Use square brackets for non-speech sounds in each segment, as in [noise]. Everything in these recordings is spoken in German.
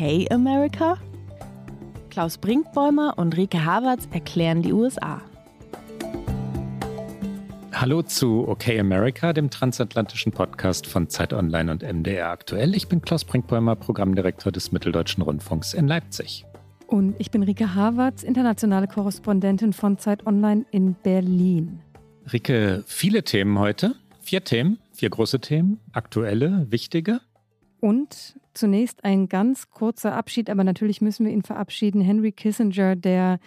Okay America? Klaus Brinkbäumer und Rike Havertz erklären die USA. Hallo zu Okay America, dem transatlantischen Podcast von Zeit Online und MDR aktuell. Ich bin Klaus Brinkbäumer, Programmdirektor des Mitteldeutschen Rundfunks in Leipzig. Und ich bin Rike Havertz, internationale Korrespondentin von Zeit Online in Berlin. Rike, viele Themen heute. Vier Themen, vier große Themen, aktuelle, wichtige. Und zunächst ein ganz kurzer Abschied, aber natürlich müssen wir ihn verabschieden. Henry Kissinger, der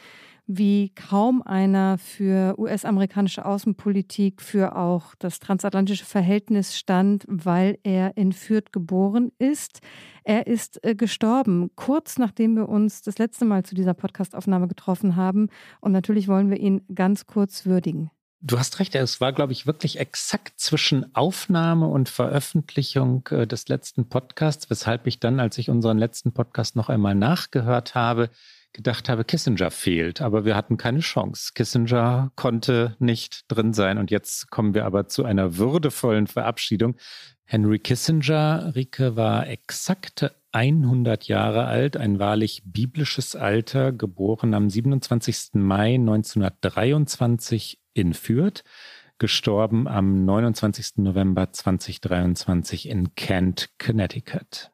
wie kaum einer für US-amerikanische Außenpolitik, für auch das transatlantische Verhältnis stand, weil er in Fürth geboren ist. Er ist äh, gestorben, kurz nachdem wir uns das letzte Mal zu dieser Podcastaufnahme getroffen haben. Und natürlich wollen wir ihn ganz kurz würdigen. Du hast recht, es war, glaube ich, wirklich exakt zwischen Aufnahme und Veröffentlichung äh, des letzten Podcasts, weshalb ich dann, als ich unseren letzten Podcast noch einmal nachgehört habe, gedacht habe, Kissinger fehlt, aber wir hatten keine Chance. Kissinger konnte nicht drin sein und jetzt kommen wir aber zu einer würdevollen Verabschiedung. Henry Kissinger, Rike, war exakt 100 Jahre alt, ein wahrlich biblisches Alter, geboren am 27. Mai 1923 in Fürth, gestorben am 29. November 2023 in Kent, Connecticut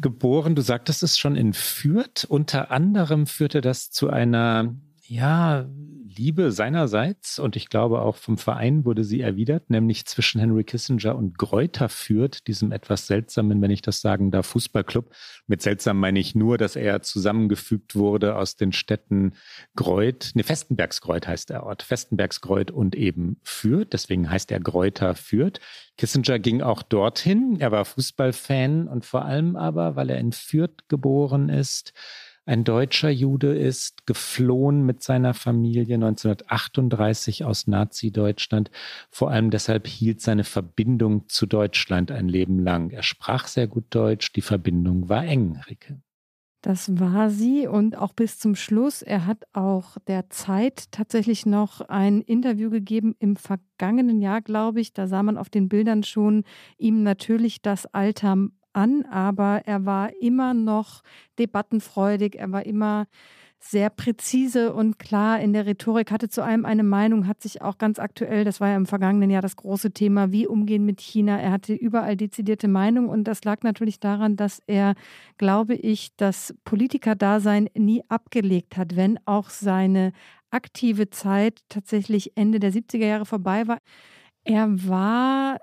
geboren. Du sagtest es schon in Fürth. Unter anderem führte das zu einer, ja, Liebe seinerseits und ich glaube auch vom Verein wurde sie erwidert, nämlich zwischen Henry Kissinger und Gräuter führt, diesem etwas seltsamen, wenn ich das sagen darf, Fußballclub. Mit seltsam meine ich nur, dass er zusammengefügt wurde aus den Städten Greuth, ne, Festenbergsgreuth heißt der Ort, Festenbergsgreuth und eben Fürth, deswegen heißt er Gräuter Fürth. Kissinger ging auch dorthin, er war Fußballfan und vor allem aber, weil er in Fürth geboren ist, ein deutscher Jude ist, geflohen mit seiner Familie 1938 aus Nazi-Deutschland. Vor allem deshalb hielt seine Verbindung zu Deutschland ein Leben lang. Er sprach sehr gut Deutsch, die Verbindung war eng, Ricke. Das war sie und auch bis zum Schluss. Er hat auch der Zeit tatsächlich noch ein Interview gegeben im vergangenen Jahr, glaube ich. Da sah man auf den Bildern schon ihm natürlich das Alter an, aber er war immer noch debattenfreudig, er war immer sehr präzise und klar in der Rhetorik, hatte zu allem eine Meinung, hat sich auch ganz aktuell, das war ja im vergangenen Jahr das große Thema, wie umgehen mit China. Er hatte überall dezidierte Meinung und das lag natürlich daran, dass er, glaube ich, das Politikerdasein nie abgelegt hat, wenn auch seine aktive Zeit tatsächlich Ende der 70er Jahre vorbei war. Er war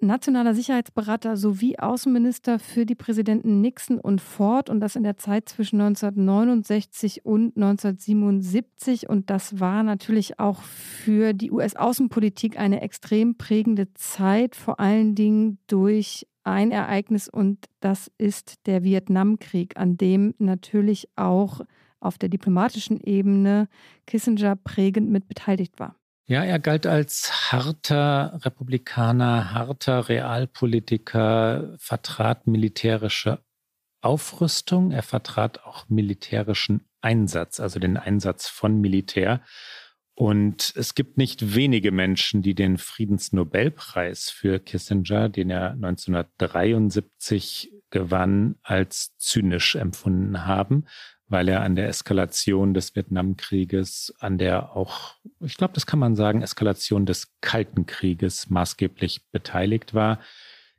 nationaler Sicherheitsberater sowie Außenminister für die Präsidenten Nixon und Ford und das in der Zeit zwischen 1969 und 1977. Und das war natürlich auch für die US-Außenpolitik eine extrem prägende Zeit, vor allen Dingen durch ein Ereignis und das ist der Vietnamkrieg, an dem natürlich auch auf der diplomatischen Ebene Kissinger prägend mit beteiligt war. Ja, er galt als harter Republikaner, harter Realpolitiker, vertrat militärische Aufrüstung, er vertrat auch militärischen Einsatz, also den Einsatz von Militär. Und es gibt nicht wenige Menschen, die den Friedensnobelpreis für Kissinger, den er 1973 gewann, als zynisch empfunden haben weil er an der Eskalation des Vietnamkrieges, an der auch, ich glaube, das kann man sagen, Eskalation des Kalten Krieges maßgeblich beteiligt war.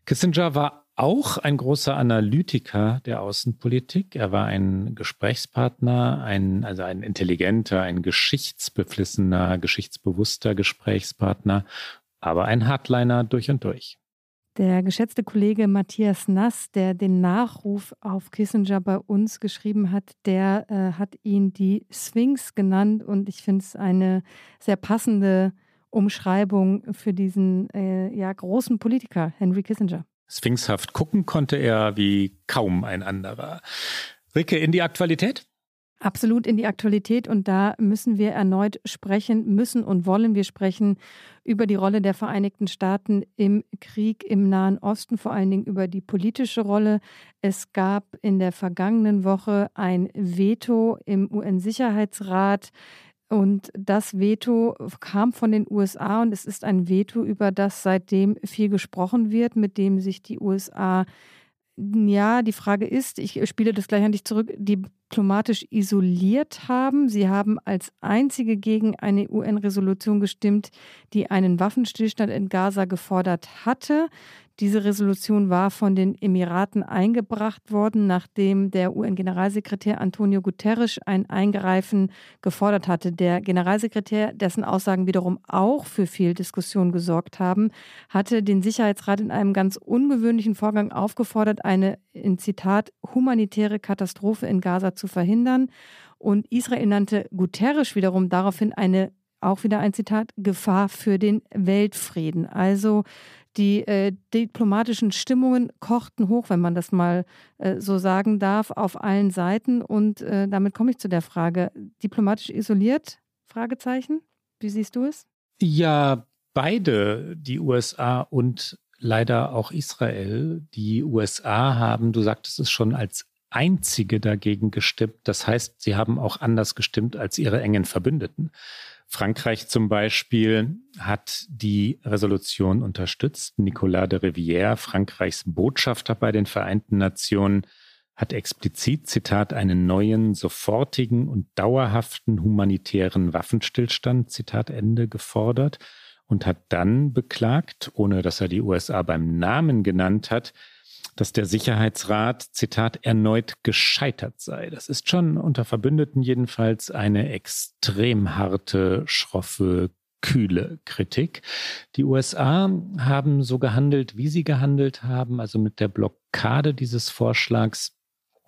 Kissinger war auch ein großer Analytiker der Außenpolitik. Er war ein Gesprächspartner, ein, also ein intelligenter, ein geschichtsbeflissener, geschichtsbewusster Gesprächspartner, aber ein Hardliner durch und durch. Der geschätzte Kollege Matthias Nass, der den Nachruf auf Kissinger bei uns geschrieben hat, der äh, hat ihn die Sphinx genannt und ich finde es eine sehr passende Umschreibung für diesen äh, ja, großen Politiker, Henry Kissinger. Sphinxhaft gucken konnte er wie kaum ein anderer. Ricke, in die Aktualität? Absolut in die Aktualität und da müssen wir erneut sprechen, müssen und wollen wir sprechen über die Rolle der Vereinigten Staaten im Krieg im Nahen Osten, vor allen Dingen über die politische Rolle. Es gab in der vergangenen Woche ein Veto im UN-Sicherheitsrat. Und das Veto kam von den USA und es ist ein Veto, über das seitdem viel gesprochen wird, mit dem sich die USA ja, die Frage ist, ich spiele das gleich an dich zurück, diplomatisch isoliert haben. Sie haben als einzige gegen eine UN-Resolution gestimmt, die einen Waffenstillstand in Gaza gefordert hatte. Diese Resolution war von den Emiraten eingebracht worden, nachdem der UN-Generalsekretär Antonio Guterres ein Eingreifen gefordert hatte. Der Generalsekretär, dessen Aussagen wiederum auch für viel Diskussion gesorgt haben, hatte den Sicherheitsrat in einem ganz ungewöhnlichen Vorgang aufgefordert, eine, in Zitat, humanitäre Katastrophe in Gaza zu verhindern. Und Israel nannte Guterres wiederum daraufhin eine auch wieder ein Zitat, Gefahr für den Weltfrieden. Also die äh, diplomatischen Stimmungen kochten hoch, wenn man das mal äh, so sagen darf, auf allen Seiten. Und äh, damit komme ich zu der Frage: diplomatisch isoliert? Fragezeichen. Wie siehst du es? Ja, beide, die USA und leider auch Israel. Die USA haben, du sagtest es schon, als einzige dagegen gestimmt. Das heißt, sie haben auch anders gestimmt als ihre engen Verbündeten. Frankreich zum Beispiel hat die Resolution unterstützt. Nicolas de Rivière, Frankreichs Botschafter bei den Vereinten Nationen, hat explizit, Zitat, einen neuen, sofortigen und dauerhaften humanitären Waffenstillstand, Zitat Ende, gefordert und hat dann beklagt, ohne dass er die USA beim Namen genannt hat, dass der Sicherheitsrat, Zitat, erneut gescheitert sei. Das ist schon unter Verbündeten jedenfalls eine extrem harte, schroffe, kühle Kritik. Die USA haben so gehandelt, wie sie gehandelt haben, also mit der Blockade dieses Vorschlags,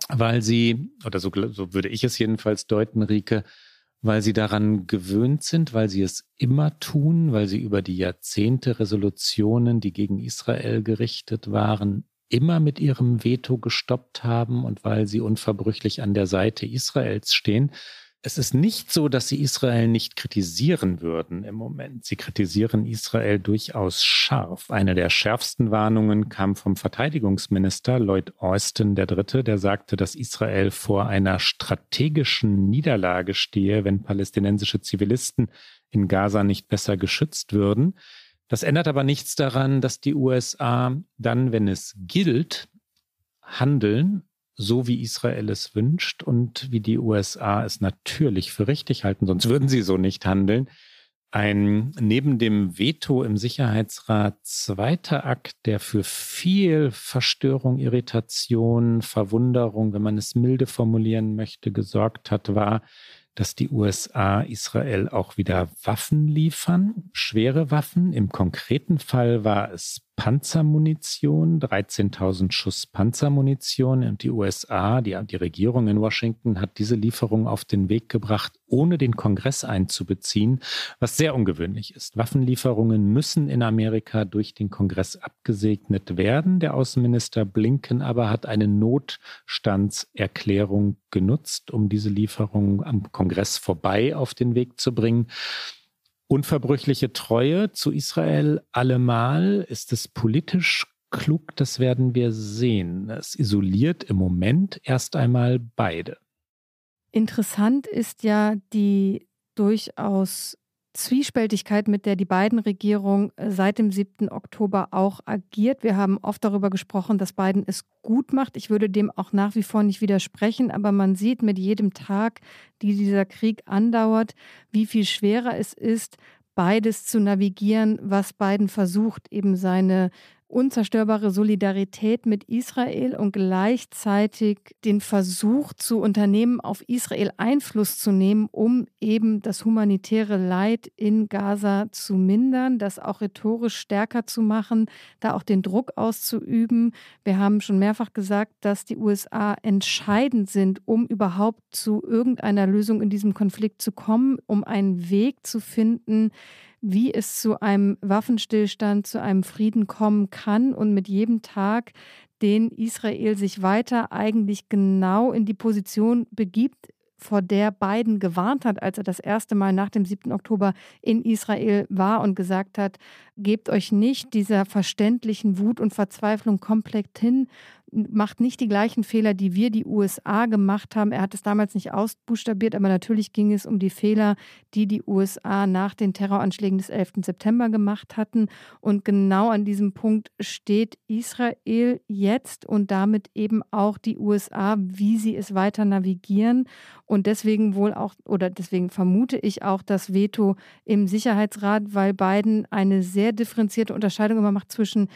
weil sie, oder so, so würde ich es jedenfalls deuten, Rike, weil sie daran gewöhnt sind, weil sie es immer tun, weil sie über die Jahrzehnte Resolutionen, die gegen Israel gerichtet waren, immer mit ihrem Veto gestoppt haben und weil sie unverbrüchlich an der Seite Israels stehen. Es ist nicht so, dass sie Israel nicht kritisieren würden im Moment. Sie kritisieren Israel durchaus scharf. Eine der schärfsten Warnungen kam vom Verteidigungsminister Lloyd Austin III., der sagte, dass Israel vor einer strategischen Niederlage stehe, wenn palästinensische Zivilisten in Gaza nicht besser geschützt würden. Das ändert aber nichts daran, dass die USA dann, wenn es gilt, handeln, so wie Israel es wünscht und wie die USA es natürlich für richtig halten, sonst würden sie so nicht handeln. Ein neben dem Veto im Sicherheitsrat zweiter Akt, der für viel Verstörung, Irritation, Verwunderung, wenn man es milde formulieren möchte, gesorgt hat, war, dass die USA Israel auch wieder Waffen liefern, schwere Waffen. Im konkreten Fall war es Panzermunition, 13.000 Schuss Panzermunition. Und die USA, die, die Regierung in Washington, hat diese Lieferung auf den Weg gebracht, ohne den Kongress einzubeziehen, was sehr ungewöhnlich ist. Waffenlieferungen müssen in Amerika durch den Kongress abgesegnet werden. Der Außenminister Blinken aber hat eine Notstandserklärung genutzt, um diese Lieferung am Kongress vorbei auf den Weg zu bringen. Unverbrüchliche Treue zu Israel allemal ist es politisch klug, das werden wir sehen. Es isoliert im Moment erst einmal beide. Interessant ist ja die durchaus Zwiespältigkeit, mit der die beiden Regierungen äh, seit dem 7. Oktober auch agiert. Wir haben oft darüber gesprochen, dass Biden es gut macht. Ich würde dem auch nach wie vor nicht widersprechen, aber man sieht mit jedem Tag, die dieser Krieg andauert, wie viel schwerer es ist, beides zu navigieren, was Biden versucht, eben seine unzerstörbare Solidarität mit Israel und gleichzeitig den Versuch zu unternehmen, auf Israel Einfluss zu nehmen, um eben das humanitäre Leid in Gaza zu mindern, das auch rhetorisch stärker zu machen, da auch den Druck auszuüben. Wir haben schon mehrfach gesagt, dass die USA entscheidend sind, um überhaupt zu irgendeiner Lösung in diesem Konflikt zu kommen, um einen Weg zu finden, wie es zu einem Waffenstillstand, zu einem Frieden kommen kann und mit jedem Tag, den Israel sich weiter eigentlich genau in die Position begibt, vor der Biden gewarnt hat, als er das erste Mal nach dem 7. Oktober in Israel war und gesagt hat, gebt euch nicht dieser verständlichen Wut und Verzweiflung komplett hin, macht nicht die gleichen Fehler, die wir, die USA, gemacht haben. Er hat es damals nicht ausbuchstabiert, aber natürlich ging es um die Fehler, die die USA nach den Terroranschlägen des 11. September gemacht hatten. Und genau an diesem Punkt steht Israel jetzt und damit eben auch die USA, wie sie es weiter navigieren. Und deswegen wohl auch, oder deswegen vermute ich auch das Veto im Sicherheitsrat, weil Biden eine sehr differenzierte Unterscheidung immer macht zwischen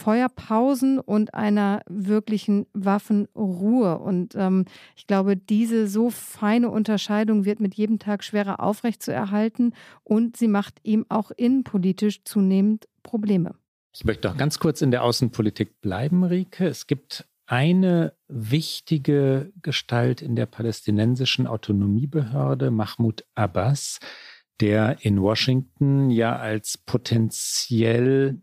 Feuerpausen und einer wirklichen Waffenruhe. Und ähm, ich glaube, diese so feine Unterscheidung wird mit jedem Tag schwerer aufrechtzuerhalten und sie macht ihm auch innenpolitisch zunehmend Probleme. Ich möchte auch ganz kurz in der Außenpolitik bleiben, Rike. Es gibt eine wichtige Gestalt in der palästinensischen Autonomiebehörde, Mahmoud Abbas, der in Washington ja als potenziell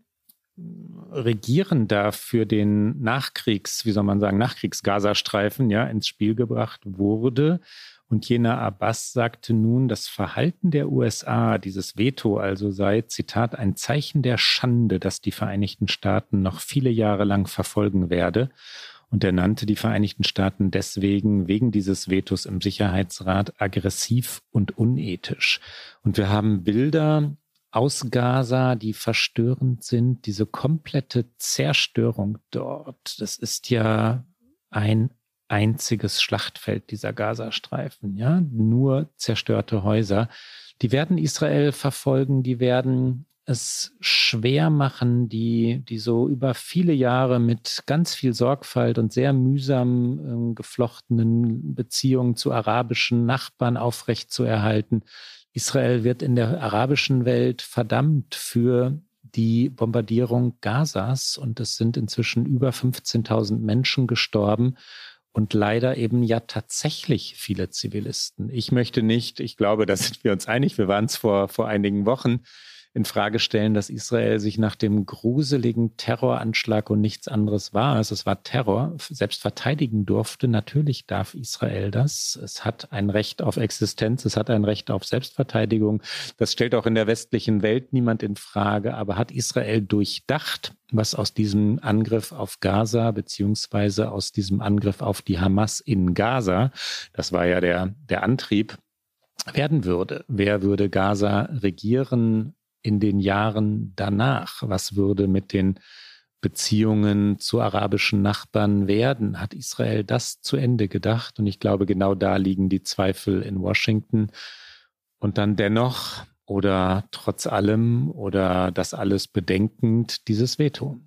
Regierender für den Nachkriegs, wie soll man sagen, Nachkriegs-Gazastreifen ja ins Spiel gebracht wurde. Und jener Abbas sagte nun, das Verhalten der USA, dieses Veto also sei, Zitat, ein Zeichen der Schande, das die Vereinigten Staaten noch viele Jahre lang verfolgen werde. Und er nannte die Vereinigten Staaten deswegen wegen dieses Vetos im Sicherheitsrat aggressiv und unethisch. Und wir haben Bilder aus Gaza, die verstörend sind, diese komplette Zerstörung dort. Das ist ja ein einziges Schlachtfeld dieser Gazastreifen, ja, nur zerstörte Häuser. Die werden Israel verfolgen, die werden es schwer machen, die, die so über viele Jahre mit ganz viel Sorgfalt und sehr mühsam äh, geflochtenen Beziehungen zu arabischen Nachbarn aufrechtzuerhalten. Israel wird in der arabischen Welt verdammt für die Bombardierung Gazas und es sind inzwischen über 15.000 Menschen gestorben und leider eben ja tatsächlich viele Zivilisten. Ich möchte nicht, ich glaube, da sind wir uns einig, wir waren es vor, vor einigen Wochen, in Frage stellen, dass Israel sich nach dem gruseligen Terroranschlag und nichts anderes war, also es war Terror, selbst verteidigen durfte. Natürlich darf Israel das. Es hat ein Recht auf Existenz, es hat ein Recht auf Selbstverteidigung. Das stellt auch in der westlichen Welt niemand in Frage. Aber hat Israel durchdacht, was aus diesem Angriff auf Gaza beziehungsweise aus diesem Angriff auf die Hamas in Gaza, das war ja der, der Antrieb, werden würde. Wer würde Gaza regieren? In den Jahren danach? Was würde mit den Beziehungen zu arabischen Nachbarn werden? Hat Israel das zu Ende gedacht? Und ich glaube, genau da liegen die Zweifel in Washington. Und dann dennoch oder trotz allem oder das alles bedenkend dieses Veto.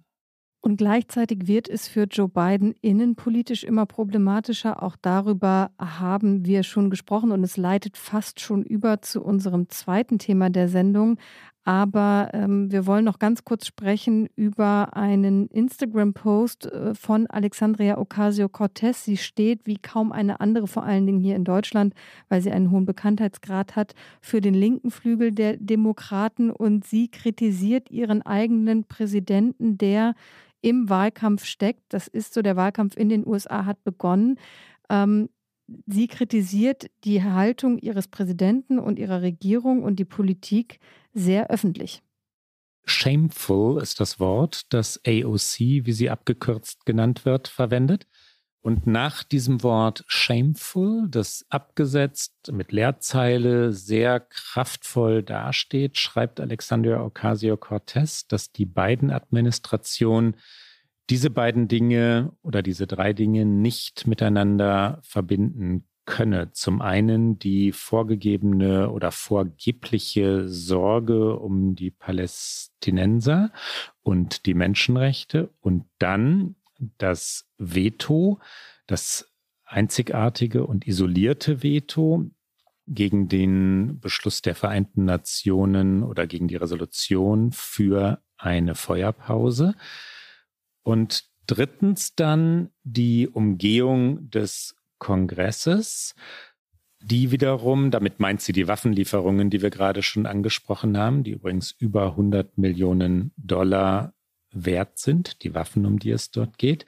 Und gleichzeitig wird es für Joe Biden innenpolitisch immer problematischer. Auch darüber haben wir schon gesprochen und es leitet fast schon über zu unserem zweiten Thema der Sendung. Aber ähm, wir wollen noch ganz kurz sprechen über einen Instagram-Post äh, von Alexandria Ocasio-Cortez. Sie steht wie kaum eine andere, vor allen Dingen hier in Deutschland, weil sie einen hohen Bekanntheitsgrad hat, für den linken Flügel der Demokraten. Und sie kritisiert ihren eigenen Präsidenten, der im Wahlkampf steckt. Das ist so, der Wahlkampf in den USA hat begonnen. Ähm, sie kritisiert die Haltung ihres Präsidenten und ihrer Regierung und die Politik sehr öffentlich. Shameful ist das Wort, das AOC, wie sie abgekürzt genannt wird, verwendet. Und nach diesem Wort shameful, das abgesetzt mit Leerzeile sehr kraftvoll dasteht, schreibt Alexandria Ocasio-Cortez, dass die beiden Administrationen diese beiden Dinge oder diese drei Dinge nicht miteinander verbinden könne. Zum einen die vorgegebene oder vorgebliche Sorge um die Palästinenser und die Menschenrechte und dann das Veto, das einzigartige und isolierte Veto gegen den Beschluss der Vereinten Nationen oder gegen die Resolution für eine Feuerpause. Und drittens dann die Umgehung des Kongresses, die wiederum, damit meint sie die Waffenlieferungen, die wir gerade schon angesprochen haben, die übrigens über 100 Millionen Dollar wert sind, die Waffen, um die es dort geht.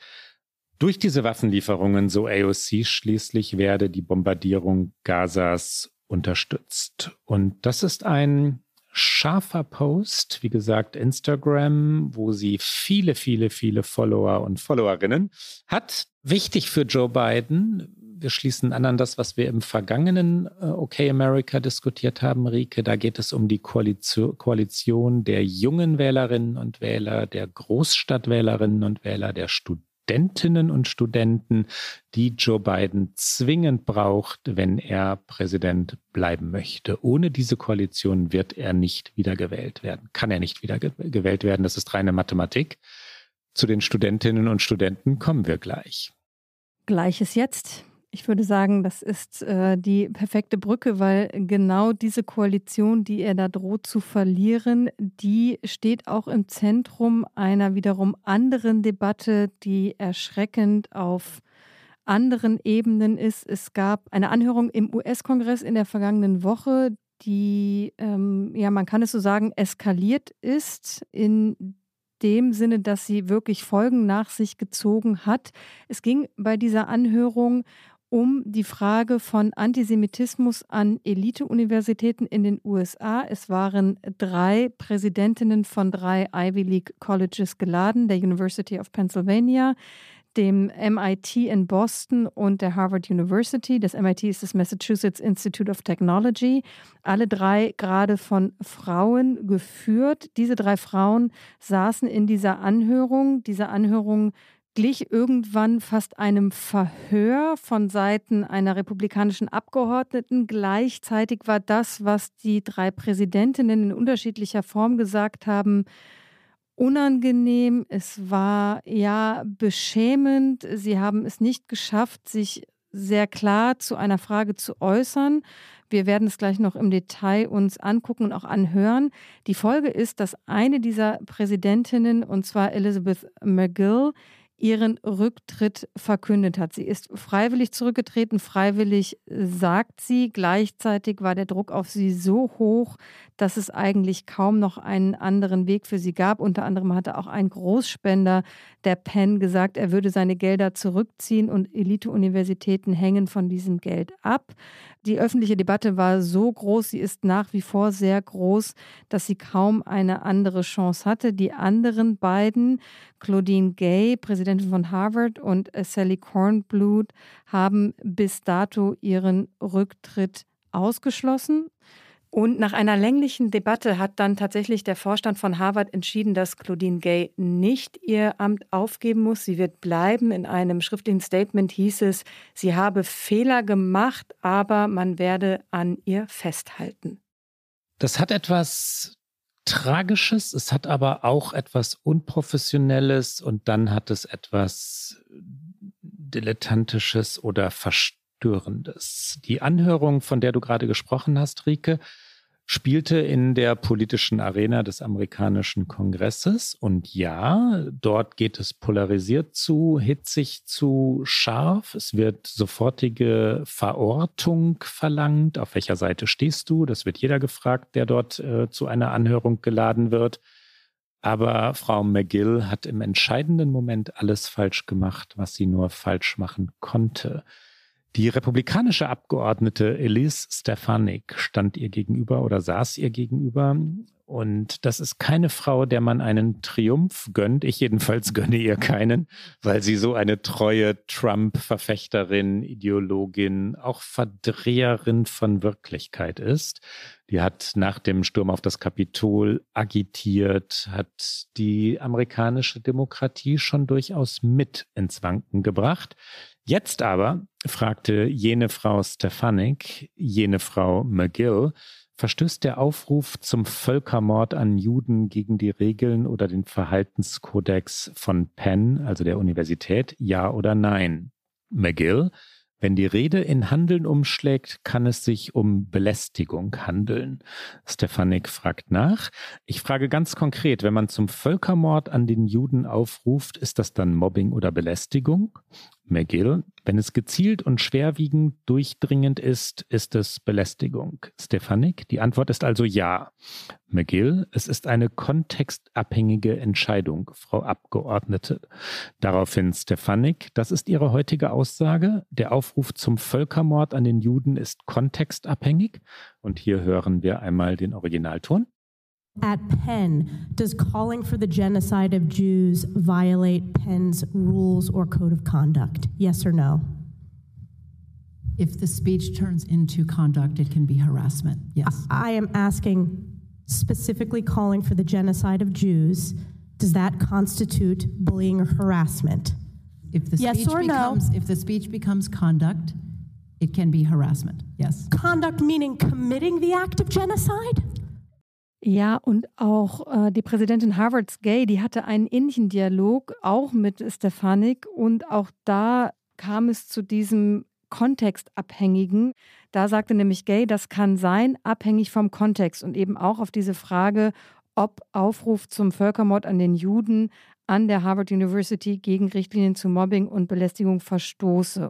Durch diese Waffenlieferungen, so AOC schließlich, werde die Bombardierung Gazas unterstützt. Und das ist ein scharfer Post, wie gesagt, Instagram, wo sie viele, viele, viele Follower und Followerinnen hat. Wichtig für Joe Biden. Wir schließen an an das, was wir im vergangenen äh, OK America diskutiert haben, Rike. Da geht es um die Koalition, Koalition der jungen Wählerinnen und Wähler, der Großstadtwählerinnen und Wähler, der Studenten Studentinnen und Studenten, die Joe Biden zwingend braucht, wenn er Präsident bleiben möchte. Ohne diese Koalition wird er nicht wiedergewählt werden, kann er nicht wiedergewählt werden. Das ist reine Mathematik. Zu den Studentinnen und Studenten kommen wir gleich. Gleiches jetzt. Ich würde sagen, das ist äh, die perfekte Brücke, weil genau diese Koalition, die er da droht zu verlieren, die steht auch im Zentrum einer wiederum anderen Debatte, die erschreckend auf anderen Ebenen ist. Es gab eine Anhörung im US-Kongress in der vergangenen Woche, die, ähm, ja, man kann es so sagen, eskaliert ist in dem Sinne, dass sie wirklich Folgen nach sich gezogen hat. Es ging bei dieser Anhörung um die Frage von Antisemitismus an Elite-Universitäten in den USA. Es waren drei Präsidentinnen von drei Ivy League Colleges geladen, der University of Pennsylvania, dem MIT in Boston und der Harvard University. Das MIT ist das Massachusetts Institute of Technology. Alle drei gerade von Frauen geführt. Diese drei Frauen saßen in dieser Anhörung. Diese Anhörung glich irgendwann fast einem Verhör von Seiten einer republikanischen Abgeordneten. Gleichzeitig war das, was die drei Präsidentinnen in unterschiedlicher Form gesagt haben, unangenehm. Es war ja beschämend. Sie haben es nicht geschafft, sich sehr klar zu einer Frage zu äußern. Wir werden es gleich noch im Detail uns angucken und auch anhören. Die Folge ist, dass eine dieser Präsidentinnen, und zwar Elizabeth McGill, ihren Rücktritt verkündet hat. Sie ist freiwillig zurückgetreten, freiwillig sagt sie. Gleichzeitig war der Druck auf sie so hoch, dass es eigentlich kaum noch einen anderen Weg für sie gab. Unter anderem hatte auch ein Großspender der Penn gesagt, er würde seine Gelder zurückziehen und Elite-Universitäten hängen von diesem Geld ab. Die öffentliche Debatte war so groß, sie ist nach wie vor sehr groß, dass sie kaum eine andere Chance hatte. Die anderen beiden, Claudine Gay, Präsidentin von Harvard, und Sally Kornblut, haben bis dato ihren Rücktritt ausgeschlossen. Und nach einer länglichen Debatte hat dann tatsächlich der Vorstand von Harvard entschieden, dass Claudine Gay nicht ihr Amt aufgeben muss. Sie wird bleiben. In einem schriftlichen Statement hieß es, sie habe Fehler gemacht, aber man werde an ihr festhalten. Das hat etwas Tragisches, es hat aber auch etwas Unprofessionelles und dann hat es etwas Dilettantisches oder Verstörendes. Die Anhörung, von der du gerade gesprochen hast, Rike, spielte in der politischen Arena des amerikanischen Kongresses. Und ja, dort geht es polarisiert zu, hitzig zu, scharf. Es wird sofortige Verortung verlangt. Auf welcher Seite stehst du? Das wird jeder gefragt, der dort äh, zu einer Anhörung geladen wird. Aber Frau McGill hat im entscheidenden Moment alles falsch gemacht, was sie nur falsch machen konnte. Die republikanische Abgeordnete Elise Stefanik stand ihr gegenüber oder saß ihr gegenüber. Und das ist keine Frau, der man einen Triumph gönnt. Ich jedenfalls gönne ihr keinen, weil sie so eine treue Trump-Verfechterin, Ideologin, auch Verdreherin von Wirklichkeit ist. Die hat nach dem Sturm auf das Kapitol agitiert, hat die amerikanische Demokratie schon durchaus mit ins Wanken gebracht. Jetzt aber, fragte jene Frau Stefanik, jene Frau McGill, verstößt der Aufruf zum Völkermord an Juden gegen die Regeln oder den Verhaltenskodex von Penn, also der Universität, ja oder nein? McGill, wenn die Rede in Handeln umschlägt, kann es sich um Belästigung handeln. Stefanik fragt nach. Ich frage ganz konkret, wenn man zum Völkermord an den Juden aufruft, ist das dann Mobbing oder Belästigung? McGill. Wenn es gezielt und schwerwiegend durchdringend ist, ist es Belästigung. Stefanik, die Antwort ist also ja. McGill, es ist eine kontextabhängige Entscheidung, Frau Abgeordnete. Daraufhin Stefanik, das ist Ihre heutige Aussage. Der Aufruf zum Völkermord an den Juden ist kontextabhängig. Und hier hören wir einmal den Originalton. At Penn, does calling for the genocide of Jews violate Penn's rules or code of conduct? Yes or no? If the speech turns into conduct, it can be harassment. Yes. I am asking specifically calling for the genocide of Jews. Does that constitute bullying or harassment? If the Yes speech or no? becomes if the speech becomes conduct, it can be harassment. Yes. Conduct meaning committing the act of genocide? Ja, und auch äh, die Präsidentin Harvards Gay, die hatte einen ähnlichen Dialog auch mit Stefanik und auch da kam es zu diesem Kontextabhängigen. Da sagte nämlich Gay, das kann sein, abhängig vom Kontext und eben auch auf diese Frage, ob Aufruf zum Völkermord an den Juden an der Harvard University gegen Richtlinien zu Mobbing und Belästigung verstoße.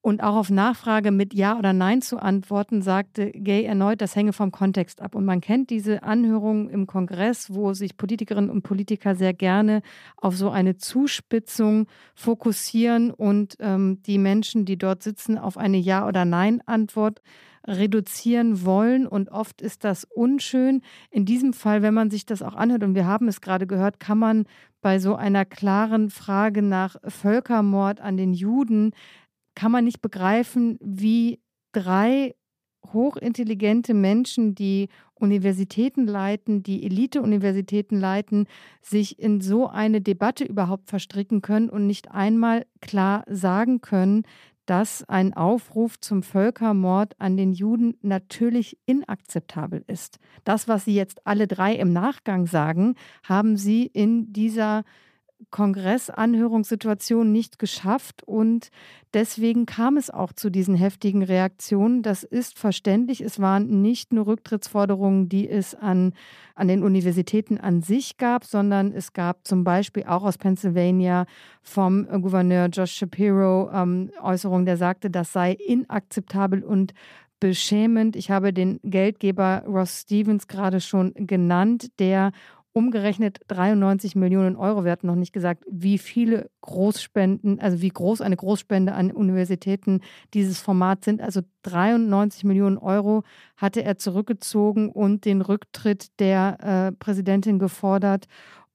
Und auch auf Nachfrage mit Ja oder Nein zu antworten, sagte Gay erneut, das hänge vom Kontext ab. Und man kennt diese Anhörungen im Kongress, wo sich Politikerinnen und Politiker sehr gerne auf so eine Zuspitzung fokussieren und ähm, die Menschen, die dort sitzen, auf eine Ja- oder Nein-Antwort reduzieren wollen. Und oft ist das unschön. In diesem Fall, wenn man sich das auch anhört, und wir haben es gerade gehört, kann man bei so einer klaren Frage nach Völkermord an den Juden kann man nicht begreifen, wie drei hochintelligente Menschen, die Universitäten leiten, die Elite-Universitäten leiten, sich in so eine Debatte überhaupt verstricken können und nicht einmal klar sagen können, dass ein Aufruf zum Völkermord an den Juden natürlich inakzeptabel ist. Das, was Sie jetzt alle drei im Nachgang sagen, haben Sie in dieser Kongressanhörungssituation nicht geschafft und deswegen kam es auch zu diesen heftigen Reaktionen. Das ist verständlich. Es waren nicht nur Rücktrittsforderungen, die es an, an den Universitäten an sich gab, sondern es gab zum Beispiel auch aus Pennsylvania vom Gouverneur Josh Shapiro ähm, Äußerungen, der sagte, das sei inakzeptabel und beschämend. Ich habe den Geldgeber Ross Stevens gerade schon genannt, der umgerechnet 93 Millionen Euro. Wir hatten noch nicht gesagt, wie viele Großspenden, also wie groß eine Großspende an Universitäten dieses Format sind. Also 93 Millionen Euro hatte er zurückgezogen und den Rücktritt der äh, Präsidentin gefordert.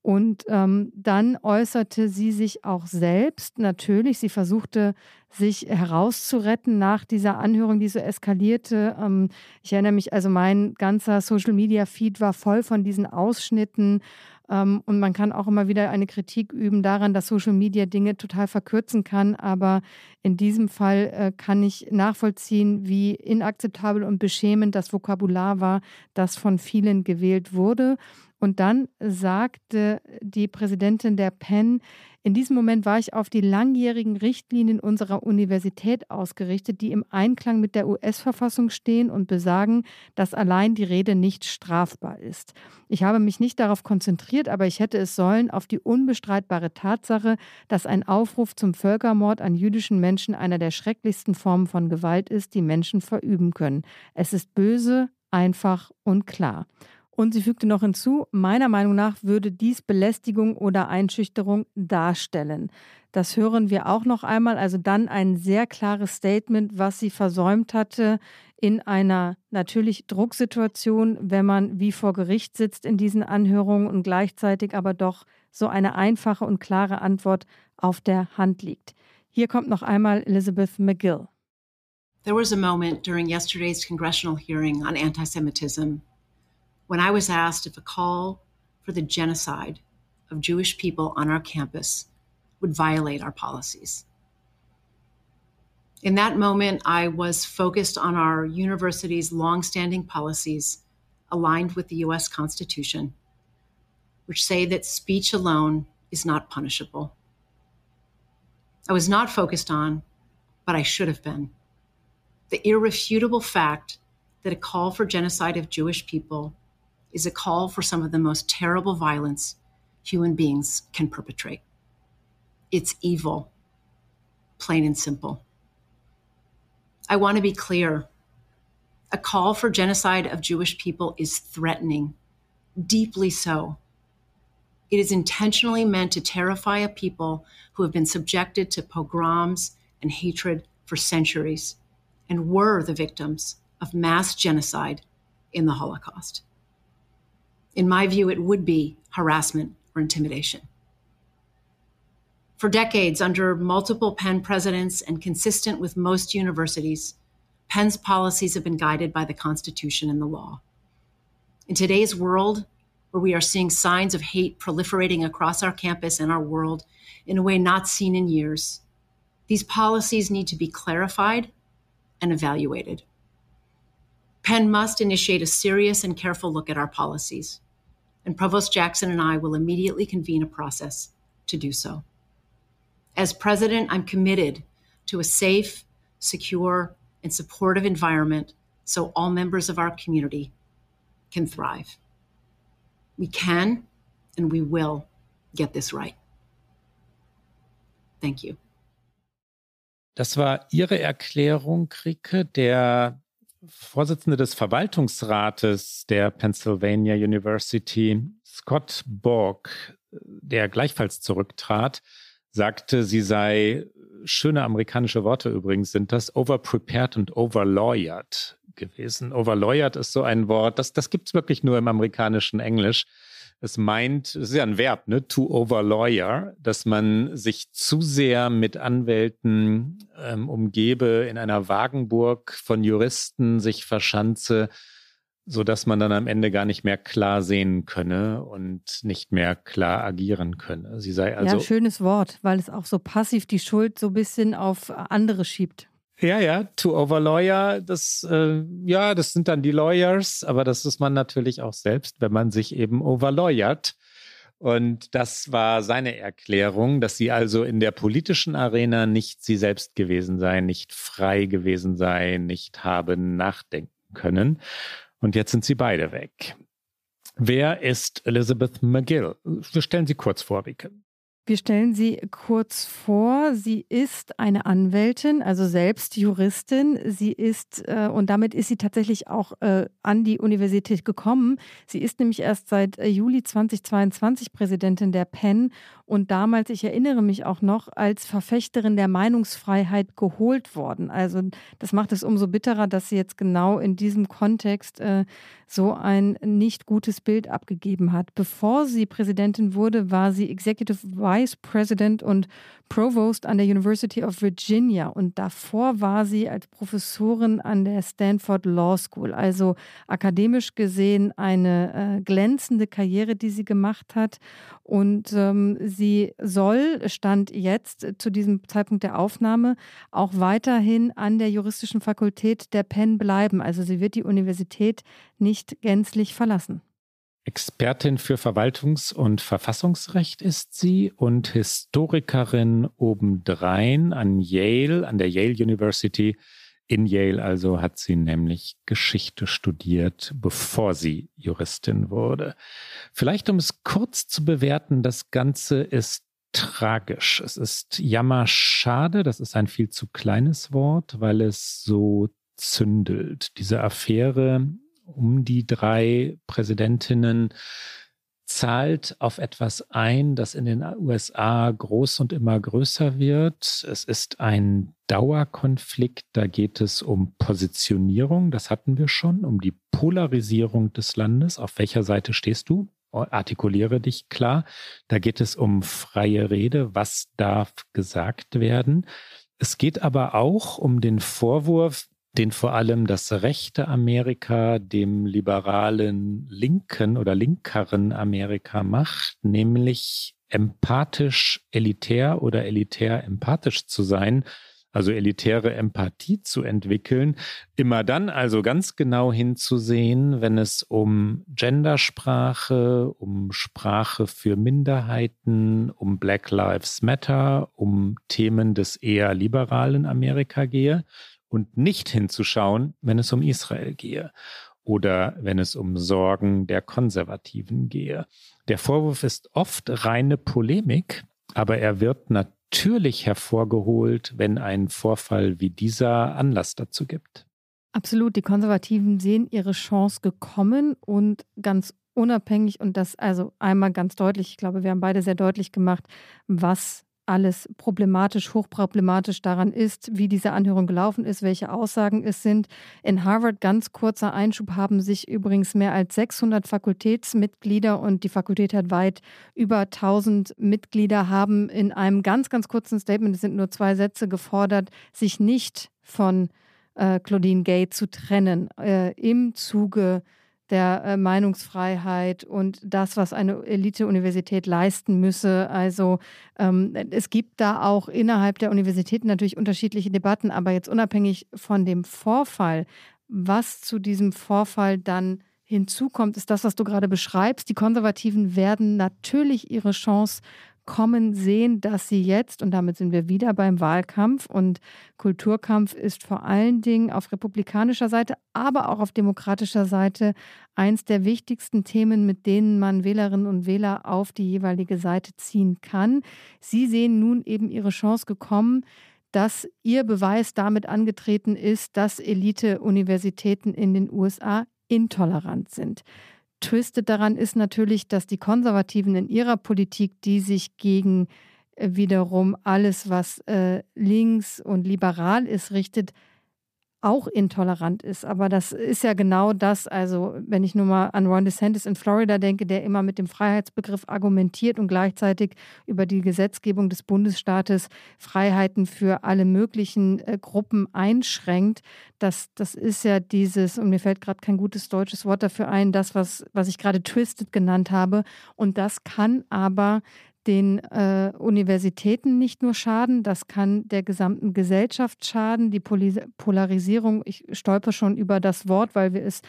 Und ähm, dann äußerte sie sich auch selbst. Natürlich, sie versuchte sich herauszuretten nach dieser Anhörung, die so eskalierte. Ähm, ich erinnere mich, also mein ganzer Social-Media-Feed war voll von diesen Ausschnitten. Ähm, und man kann auch immer wieder eine Kritik üben daran, dass Social Media Dinge total verkürzen kann. Aber in diesem Fall äh, kann ich nachvollziehen, wie inakzeptabel und beschämend das Vokabular war, das von vielen gewählt wurde. Und dann sagte die Präsidentin der Penn, in diesem Moment war ich auf die langjährigen Richtlinien unserer Universität ausgerichtet, die im Einklang mit der US-Verfassung stehen und besagen, dass allein die Rede nicht strafbar ist. Ich habe mich nicht darauf konzentriert, aber ich hätte es sollen auf die unbestreitbare Tatsache, dass ein Aufruf zum Völkermord an jüdischen Menschen einer der schrecklichsten Formen von Gewalt ist, die Menschen verüben können. Es ist böse, einfach und klar. Und sie fügte noch hinzu, meiner Meinung nach würde dies Belästigung oder Einschüchterung darstellen. Das hören wir auch noch einmal. Also dann ein sehr klares Statement, was sie versäumt hatte in einer natürlich Drucksituation, wenn man wie vor Gericht sitzt in diesen Anhörungen und gleichzeitig aber doch so eine einfache und klare Antwort auf der Hand liegt. Hier kommt noch einmal Elizabeth McGill. There was a moment during yesterday's congressional hearing on anti Semitism when I was asked if a call for the genocide of Jewish people on our campus would violate our policies. In that moment, I was focused on our university's longstanding policies aligned with the US Constitution, which say that speech alone is not punishable. I was not focused on, but I should have been, the irrefutable fact that a call for genocide of Jewish people is a call for some of the most terrible violence human beings can perpetrate. It's evil. plain and simple. I want to be clear. A call for genocide of Jewish people is threatening, deeply so. It is intentionally meant to terrify a people who have been subjected to pogroms and hatred for centuries and were the victims of mass genocide in the Holocaust. In my view, it would be harassment or intimidation. For decades, under multiple Penn presidents and consistent with most universities, Penn's policies have been guided by the Constitution and the law. In today's world, where we are seeing signs of hate proliferating across our campus and our world in a way not seen in years, these policies need to be clarified and evaluated. Penn must initiate a serious and careful look at our policies, and Provost Jackson and I will immediately convene a process to do so. As president, I'm committed to a safe, secure, and supportive environment so all members of our community can thrive. We can and we will get this right. Thank you. Das war Ihre Erklärung, Rike. Der Vorsitzende des Verwaltungsrates der Pennsylvania University, Scott Borg, der gleichfalls zurücktrat, sagte, sie sei, schöne amerikanische Worte übrigens sind das, overprepared und overlawyered gewesen. Overlawyered ist so ein Wort, das, das gibt es wirklich nur im amerikanischen Englisch. Es meint, es ist ja ein Verb, ne, to overlawyer, dass man sich zu sehr mit Anwälten ähm, umgebe, in einer Wagenburg von Juristen sich verschanze, so dass man dann am Ende gar nicht mehr klar sehen könne und nicht mehr klar agieren könne. Sie sei also ja, schönes Wort, weil es auch so passiv die Schuld so ein bisschen auf andere schiebt. Ja, ja, to over lawyer, das, äh, ja, das sind dann die Lawyers, aber das ist man natürlich auch selbst, wenn man sich eben overlawyert. Und das war seine Erklärung, dass sie also in der politischen Arena nicht sie selbst gewesen sei, nicht frei gewesen sei, nicht haben nachdenken können. Und jetzt sind sie beide weg. Wer ist Elizabeth McGill? Wir stellen sie kurz vor, Rike. Wir stellen sie kurz vor. Sie ist eine Anwältin, also selbst Juristin. Sie ist, äh, und damit ist sie tatsächlich auch äh, an die Universität gekommen. Sie ist nämlich erst seit äh, Juli 2022 Präsidentin der Penn und damals, ich erinnere mich auch noch, als Verfechterin der Meinungsfreiheit geholt worden. Also das macht es umso bitterer, dass sie jetzt genau in diesem Kontext äh, so ein nicht gutes Bild abgegeben hat. Bevor sie Präsidentin wurde, war sie Executive Vice President und Provost an der University of Virginia und davor war sie als Professorin an der Stanford Law School. Also akademisch gesehen eine äh, glänzende Karriere, die sie gemacht hat. Und ähm, sie soll, stand jetzt zu diesem Zeitpunkt der Aufnahme, auch weiterhin an der juristischen Fakultät der Penn bleiben. Also sie wird die Universität nicht gänzlich verlassen. Expertin für Verwaltungs- und Verfassungsrecht ist sie und Historikerin obendrein an Yale, an der Yale University. In Yale also hat sie nämlich Geschichte studiert, bevor sie Juristin wurde. Vielleicht um es kurz zu bewerten, das Ganze ist tragisch. Es ist jammerschade, das ist ein viel zu kleines Wort, weil es so zündelt. Diese Affäre um die drei Präsidentinnen zahlt auf etwas ein, das in den USA groß und immer größer wird. Es ist ein Dauerkonflikt, da geht es um Positionierung, das hatten wir schon, um die Polarisierung des Landes. Auf welcher Seite stehst du? Artikuliere dich klar. Da geht es um freie Rede, was darf gesagt werden. Es geht aber auch um den Vorwurf, den vor allem das rechte Amerika dem liberalen linken oder linkeren Amerika macht, nämlich empathisch elitär oder elitär empathisch zu sein, also elitäre Empathie zu entwickeln, immer dann also ganz genau hinzusehen, wenn es um Gendersprache, um Sprache für Minderheiten, um Black Lives Matter, um Themen des eher liberalen Amerika gehe und nicht hinzuschauen, wenn es um Israel gehe oder wenn es um Sorgen der Konservativen gehe. Der Vorwurf ist oft reine Polemik, aber er wird natürlich hervorgeholt, wenn ein Vorfall wie dieser Anlass dazu gibt. Absolut. Die Konservativen sehen ihre Chance gekommen und ganz unabhängig und das also einmal ganz deutlich, ich glaube, wir haben beide sehr deutlich gemacht, was alles problematisch, hochproblematisch daran ist, wie diese Anhörung gelaufen ist, welche Aussagen es sind. In Harvard, ganz kurzer Einschub, haben sich übrigens mehr als 600 Fakultätsmitglieder und die Fakultät hat weit über 1000 Mitglieder, haben in einem ganz, ganz kurzen Statement, es sind nur zwei Sätze, gefordert, sich nicht von äh, Claudine Gay zu trennen äh, im Zuge der äh, Meinungsfreiheit und das, was eine Elite-Universität leisten müsse. Also ähm, es gibt da auch innerhalb der Universitäten natürlich unterschiedliche Debatten, aber jetzt unabhängig von dem Vorfall, was zu diesem Vorfall dann hinzukommt, ist das, was du gerade beschreibst. Die Konservativen werden natürlich ihre Chance kommen sehen, dass sie jetzt, und damit sind wir wieder beim Wahlkampf und Kulturkampf ist vor allen Dingen auf republikanischer Seite, aber auch auf demokratischer Seite eins der wichtigsten Themen, mit denen man Wählerinnen und Wähler auf die jeweilige Seite ziehen kann. Sie sehen nun eben ihre Chance gekommen, dass ihr Beweis damit angetreten ist, dass Elite-Universitäten in den USA intolerant sind twisted daran ist natürlich, dass die Konservativen in ihrer Politik, die sich gegen äh, wiederum alles, was äh, links und liberal ist, richtet, auch intolerant ist. Aber das ist ja genau das, also wenn ich nur mal an Ron DeSantis in Florida denke, der immer mit dem Freiheitsbegriff argumentiert und gleichzeitig über die Gesetzgebung des Bundesstaates Freiheiten für alle möglichen äh, Gruppen einschränkt. Das, das ist ja dieses, und mir fällt gerade kein gutes deutsches Wort dafür ein, das, was, was ich gerade Twisted genannt habe. Und das kann aber den äh, Universitäten nicht nur schaden, das kann der gesamten Gesellschaft schaden. Die Poli Polarisierung, ich stolper schon über das Wort, weil wir es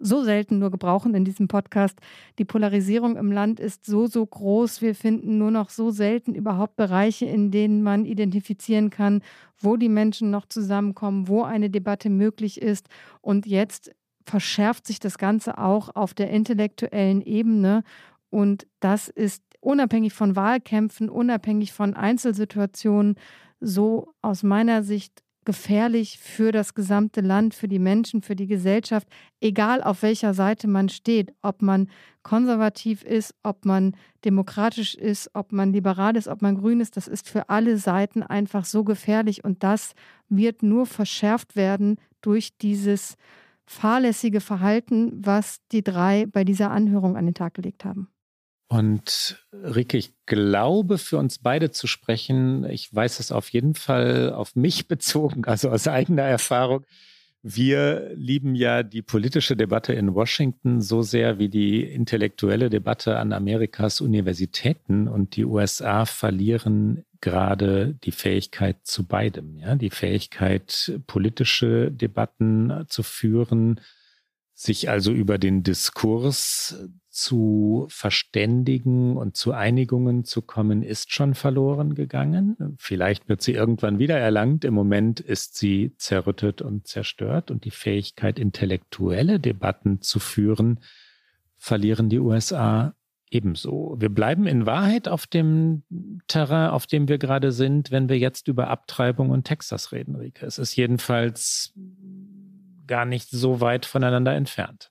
so selten nur gebrauchen in diesem Podcast. Die Polarisierung im Land ist so, so groß. Wir finden nur noch so selten überhaupt Bereiche, in denen man identifizieren kann, wo die Menschen noch zusammenkommen, wo eine Debatte möglich ist. Und jetzt verschärft sich das Ganze auch auf der intellektuellen Ebene. Und das ist unabhängig von Wahlkämpfen, unabhängig von Einzelsituationen, so aus meiner Sicht gefährlich für das gesamte Land, für die Menschen, für die Gesellschaft, egal auf welcher Seite man steht, ob man konservativ ist, ob man demokratisch ist, ob man liberal ist, ob man grün ist, das ist für alle Seiten einfach so gefährlich und das wird nur verschärft werden durch dieses fahrlässige Verhalten, was die drei bei dieser Anhörung an den Tag gelegt haben. Und Rike, ich glaube, für uns beide zu sprechen, ich weiß es auf jeden Fall auf mich [laughs] bezogen, also aus eigener Erfahrung. Wir lieben ja die politische Debatte in Washington so sehr wie die intellektuelle Debatte an Amerikas Universitäten und die USA verlieren gerade die Fähigkeit zu beidem, ja, die Fähigkeit, politische Debatten zu führen, sich also über den Diskurs zu verständigen und zu Einigungen zu kommen, ist schon verloren gegangen. Vielleicht wird sie irgendwann wieder erlangt. Im Moment ist sie zerrüttet und zerstört und die Fähigkeit, intellektuelle Debatten zu führen, verlieren die USA ebenso. Wir bleiben in Wahrheit auf dem Terrain, auf dem wir gerade sind, wenn wir jetzt über Abtreibung und Texas reden, Rike. Es ist jedenfalls gar nicht so weit voneinander entfernt.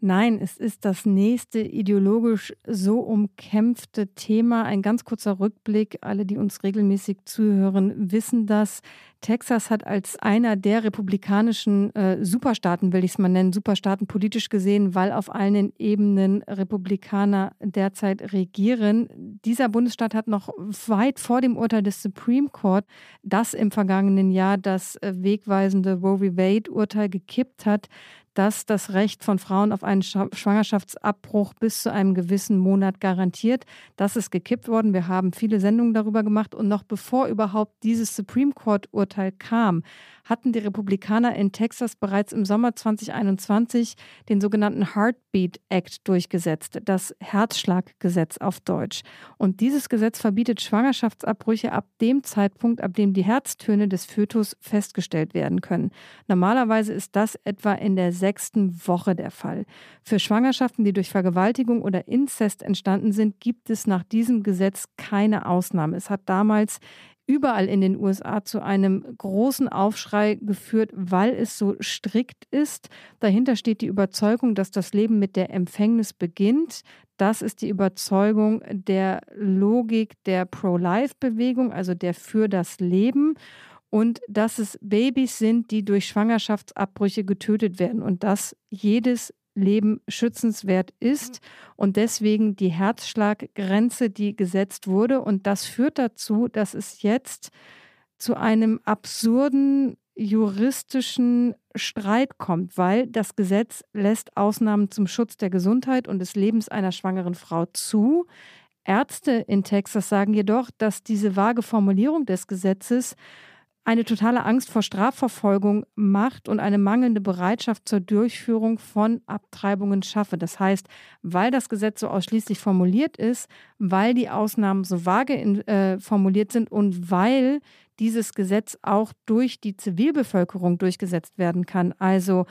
Nein, es ist das nächste ideologisch so umkämpfte Thema. Ein ganz kurzer Rückblick. Alle, die uns regelmäßig zuhören, wissen das. Texas hat als einer der republikanischen äh, Superstaaten, will ich es mal nennen, Superstaaten politisch gesehen, weil auf allen Ebenen Republikaner derzeit regieren. Dieser Bundesstaat hat noch weit vor dem Urteil des Supreme Court, das im vergangenen Jahr das äh, wegweisende Roe v. Wade-Urteil gekippt hat, das das Recht von Frauen auf einen Schwangerschaftsabbruch bis zu einem gewissen Monat garantiert. Das ist gekippt worden. Wir haben viele Sendungen darüber gemacht und noch bevor überhaupt dieses Supreme Court-Urteil Urteil kam, hatten die Republikaner in Texas bereits im Sommer 2021 den sogenannten Heartbeat Act durchgesetzt, das Herzschlaggesetz auf Deutsch. Und dieses Gesetz verbietet Schwangerschaftsabbrüche ab dem Zeitpunkt, ab dem die Herztöne des Fötus festgestellt werden können. Normalerweise ist das etwa in der sechsten Woche der Fall. Für Schwangerschaften, die durch Vergewaltigung oder Inzest entstanden sind, gibt es nach diesem Gesetz keine Ausnahme. Es hat damals überall in den USA zu einem großen Aufschrei geführt, weil es so strikt ist. Dahinter steht die Überzeugung, dass das Leben mit der Empfängnis beginnt. Das ist die Überzeugung der Logik der Pro-Life-Bewegung, also der für das Leben. Und dass es Babys sind, die durch Schwangerschaftsabbrüche getötet werden und dass jedes Leben schützenswert ist und deswegen die Herzschlaggrenze, die gesetzt wurde. Und das führt dazu, dass es jetzt zu einem absurden juristischen Streit kommt, weil das Gesetz lässt Ausnahmen zum Schutz der Gesundheit und des Lebens einer schwangeren Frau zu. Ärzte in Texas sagen jedoch, dass diese vage Formulierung des Gesetzes eine totale Angst vor Strafverfolgung macht und eine mangelnde Bereitschaft zur Durchführung von Abtreibungen schaffe. Das heißt, weil das Gesetz so ausschließlich formuliert ist, weil die Ausnahmen so vage in, äh, formuliert sind und weil dieses Gesetz auch durch die Zivilbevölkerung durchgesetzt werden kann. Also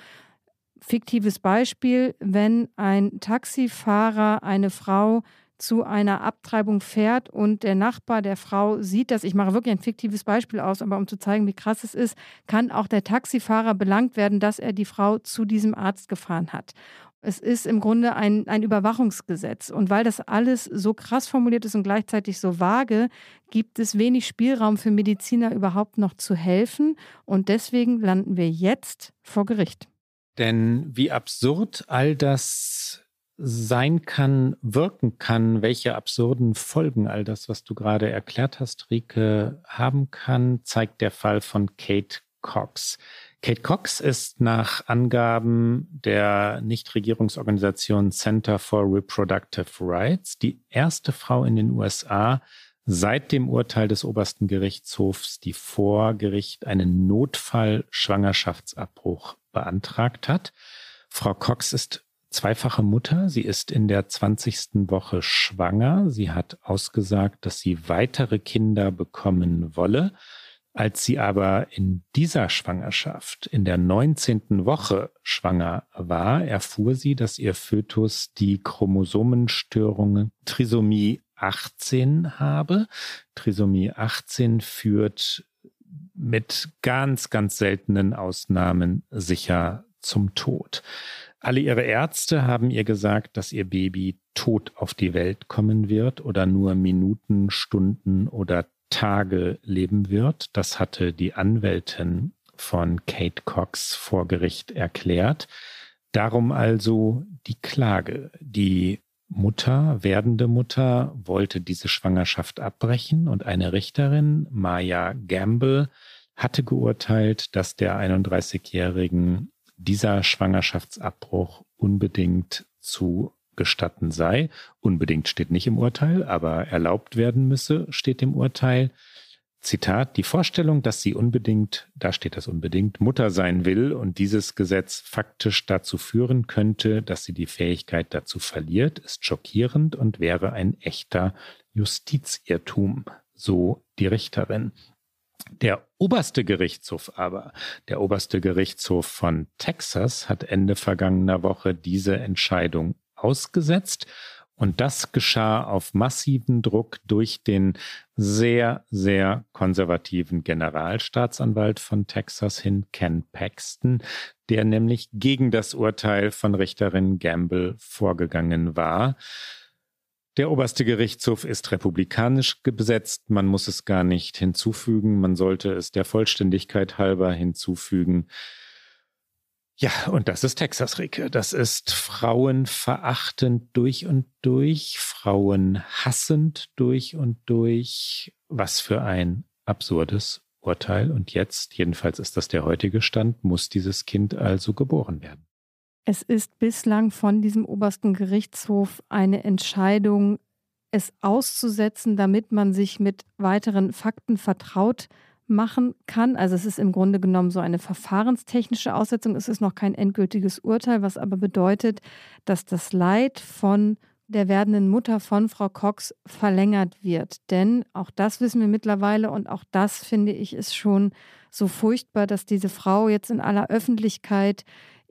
fiktives Beispiel, wenn ein Taxifahrer eine Frau zu einer Abtreibung fährt und der Nachbar der Frau sieht das, ich mache wirklich ein fiktives Beispiel aus, aber um zu zeigen, wie krass es ist, kann auch der Taxifahrer belangt werden, dass er die Frau zu diesem Arzt gefahren hat. Es ist im Grunde ein, ein Überwachungsgesetz. Und weil das alles so krass formuliert ist und gleichzeitig so vage, gibt es wenig Spielraum für Mediziner überhaupt noch zu helfen. Und deswegen landen wir jetzt vor Gericht. Denn wie absurd all das sein kann, wirken kann, welche absurden Folgen all das, was du gerade erklärt hast, Rike, haben kann, zeigt der Fall von Kate Cox. Kate Cox ist nach Angaben der Nichtregierungsorganisation Center for Reproductive Rights die erste Frau in den USA seit dem Urteil des obersten Gerichtshofs, die vor Gericht einen Notfall-Schwangerschaftsabbruch beantragt hat. Frau Cox ist zweifache Mutter. Sie ist in der 20. Woche schwanger. Sie hat ausgesagt, dass sie weitere Kinder bekommen wolle. Als sie aber in dieser Schwangerschaft, in der 19. Woche schwanger war, erfuhr sie, dass ihr Fötus die Chromosomenstörung Trisomie 18 habe. Trisomie 18 führt mit ganz, ganz seltenen Ausnahmen sicher zum Tod. Alle ihre Ärzte haben ihr gesagt, dass ihr Baby tot auf die Welt kommen wird oder nur Minuten, Stunden oder Tage leben wird. Das hatte die Anwältin von Kate Cox vor Gericht erklärt. Darum also die Klage. Die Mutter, werdende Mutter, wollte diese Schwangerschaft abbrechen und eine Richterin, Maya Gamble, hatte geurteilt, dass der 31-jährigen dieser Schwangerschaftsabbruch unbedingt zu gestatten sei. Unbedingt steht nicht im Urteil, aber erlaubt werden müsse, steht im Urteil. Zitat, die Vorstellung, dass sie unbedingt, da steht das unbedingt, Mutter sein will und dieses Gesetz faktisch dazu führen könnte, dass sie die Fähigkeit dazu verliert, ist schockierend und wäre ein echter Justizirrtum, so die Richterin. Der oberste Gerichtshof aber, der oberste Gerichtshof von Texas, hat Ende vergangener Woche diese Entscheidung ausgesetzt. Und das geschah auf massiven Druck durch den sehr, sehr konservativen Generalstaatsanwalt von Texas hin, Ken Paxton, der nämlich gegen das Urteil von Richterin Gamble vorgegangen war. Der oberste Gerichtshof ist republikanisch besetzt. Man muss es gar nicht hinzufügen. Man sollte es der Vollständigkeit halber hinzufügen. Ja, und das ist Texas, Rike. Das ist frauenverachtend durch und durch, frauenhassend durch und durch. Was für ein absurdes Urteil. Und jetzt, jedenfalls ist das der heutige Stand, muss dieses Kind also geboren werden. Es ist bislang von diesem obersten Gerichtshof eine Entscheidung, es auszusetzen, damit man sich mit weiteren Fakten vertraut machen kann. Also es ist im Grunde genommen so eine verfahrenstechnische Aussetzung. Es ist noch kein endgültiges Urteil, was aber bedeutet, dass das Leid von der werdenden Mutter von Frau Cox verlängert wird. Denn auch das wissen wir mittlerweile und auch das finde ich ist schon so furchtbar, dass diese Frau jetzt in aller Öffentlichkeit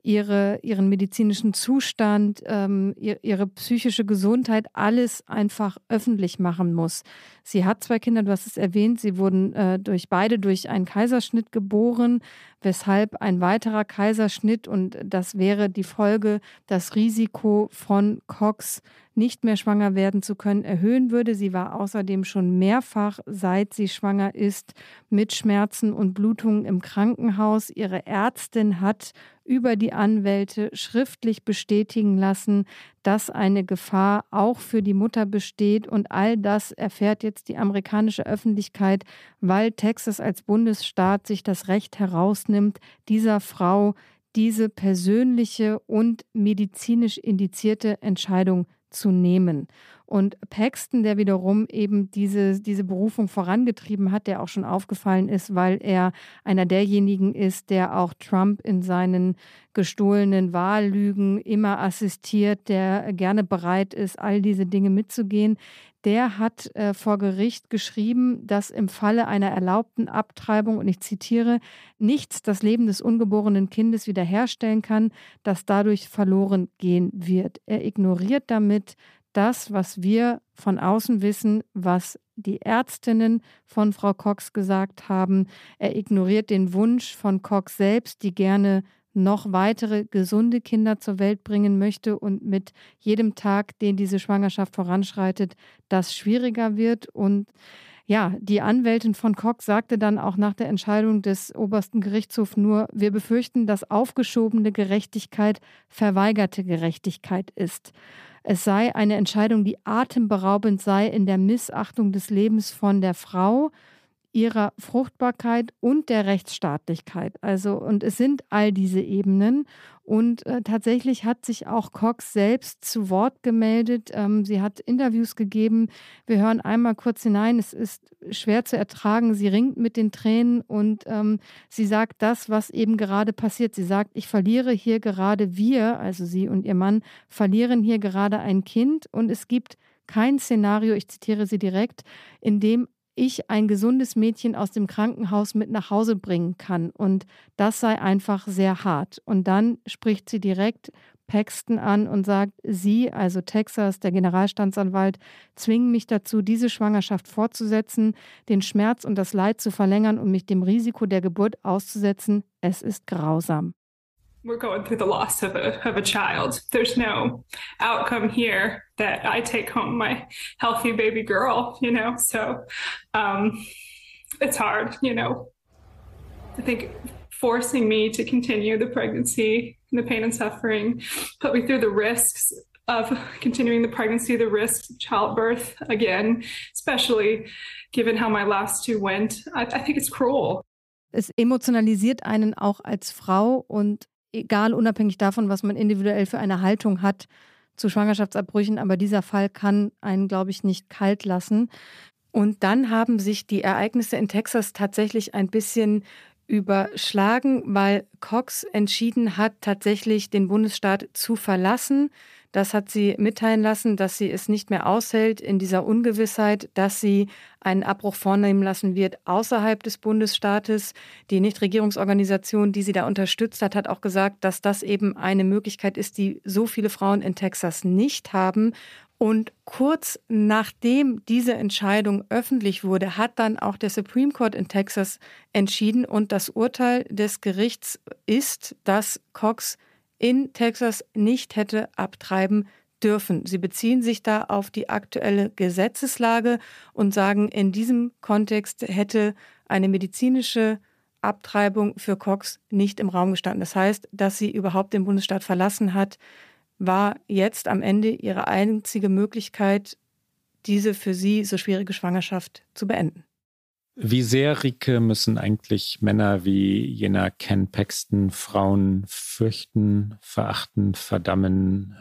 ihre, ihren medizinischen Zustand, ähm, ihre psychische Gesundheit, alles einfach öffentlich machen muss. Sie hat zwei Kinder, du hast es erwähnt, sie wurden äh, durch beide durch einen Kaiserschnitt geboren, weshalb ein weiterer Kaiserschnitt und das wäre die Folge, das Risiko von Cox nicht mehr schwanger werden zu können, erhöhen würde. Sie war außerdem schon mehrfach, seit sie schwanger ist, mit Schmerzen und Blutungen im Krankenhaus. Ihre Ärztin hat über die Anwälte schriftlich bestätigen lassen, dass eine Gefahr auch für die Mutter besteht. Und all das erfährt jetzt die amerikanische Öffentlichkeit, weil Texas als Bundesstaat sich das Recht herausnimmt, dieser Frau diese persönliche und medizinisch indizierte Entscheidung zu nehmen. Und Paxton, der wiederum eben diese, diese Berufung vorangetrieben hat, der auch schon aufgefallen ist, weil er einer derjenigen ist, der auch Trump in seinen gestohlenen Wahllügen immer assistiert, der gerne bereit ist, all diese Dinge mitzugehen, der hat äh, vor Gericht geschrieben, dass im Falle einer erlaubten Abtreibung, und ich zitiere, nichts das Leben des ungeborenen Kindes wiederherstellen kann, das dadurch verloren gehen wird. Er ignoriert damit das, was wir von außen wissen, was die Ärztinnen von Frau Cox gesagt haben. Er ignoriert den Wunsch von Cox selbst, die gerne noch weitere gesunde Kinder zur Welt bringen möchte und mit jedem Tag, den diese Schwangerschaft voranschreitet, das schwieriger wird. Und ja, die Anwältin von Cox sagte dann auch nach der Entscheidung des obersten Gerichtshofs nur, wir befürchten, dass aufgeschobene Gerechtigkeit verweigerte Gerechtigkeit ist. Es sei eine Entscheidung, die atemberaubend sei in der Missachtung des Lebens von der Frau ihrer Fruchtbarkeit und der Rechtsstaatlichkeit. Also, und es sind all diese Ebenen. Und äh, tatsächlich hat sich auch Cox selbst zu Wort gemeldet. Ähm, sie hat Interviews gegeben. Wir hören einmal kurz hinein. Es ist schwer zu ertragen. Sie ringt mit den Tränen und ähm, sie sagt das, was eben gerade passiert. Sie sagt, ich verliere hier gerade wir, also sie und ihr Mann, verlieren hier gerade ein Kind und es gibt kein Szenario, ich zitiere sie direkt, in dem ich ein gesundes Mädchen aus dem Krankenhaus mit nach Hause bringen kann. Und das sei einfach sehr hart. Und dann spricht sie direkt Paxton an und sagt, Sie, also Texas, der Generalstaatsanwalt, zwingen mich dazu, diese Schwangerschaft fortzusetzen, den Schmerz und das Leid zu verlängern und mich dem Risiko der Geburt auszusetzen. Es ist grausam. We're going through the loss of a of a child. There's no outcome here that I take home my healthy baby girl, you know. So um, it's hard, you know. I think forcing me to continue the pregnancy and the pain and suffering put me through the risks of continuing the pregnancy, the risk of childbirth again, especially given how my last two went. I, I think it's cruel. Es emotionalisiert einen auch als Frau und egal unabhängig davon, was man individuell für eine Haltung hat zu Schwangerschaftsabbrüchen, aber dieser Fall kann einen, glaube ich, nicht kalt lassen. Und dann haben sich die Ereignisse in Texas tatsächlich ein bisschen überschlagen, weil Cox entschieden hat, tatsächlich den Bundesstaat zu verlassen. Das hat sie mitteilen lassen, dass sie es nicht mehr aushält in dieser Ungewissheit, dass sie einen Abbruch vornehmen lassen wird außerhalb des Bundesstaates. Die Nichtregierungsorganisation, die sie da unterstützt hat, hat auch gesagt, dass das eben eine Möglichkeit ist, die so viele Frauen in Texas nicht haben. Und kurz nachdem diese Entscheidung öffentlich wurde, hat dann auch der Supreme Court in Texas entschieden und das Urteil des Gerichts ist, dass Cox in Texas nicht hätte abtreiben dürfen. Sie beziehen sich da auf die aktuelle Gesetzeslage und sagen, in diesem Kontext hätte eine medizinische Abtreibung für Cox nicht im Raum gestanden. Das heißt, dass sie überhaupt den Bundesstaat verlassen hat, war jetzt am Ende ihre einzige Möglichkeit, diese für sie so schwierige Schwangerschaft zu beenden. Wie sehr, Rike, müssen eigentlich Männer wie jener Ken Paxton Frauen fürchten, verachten, verdammen,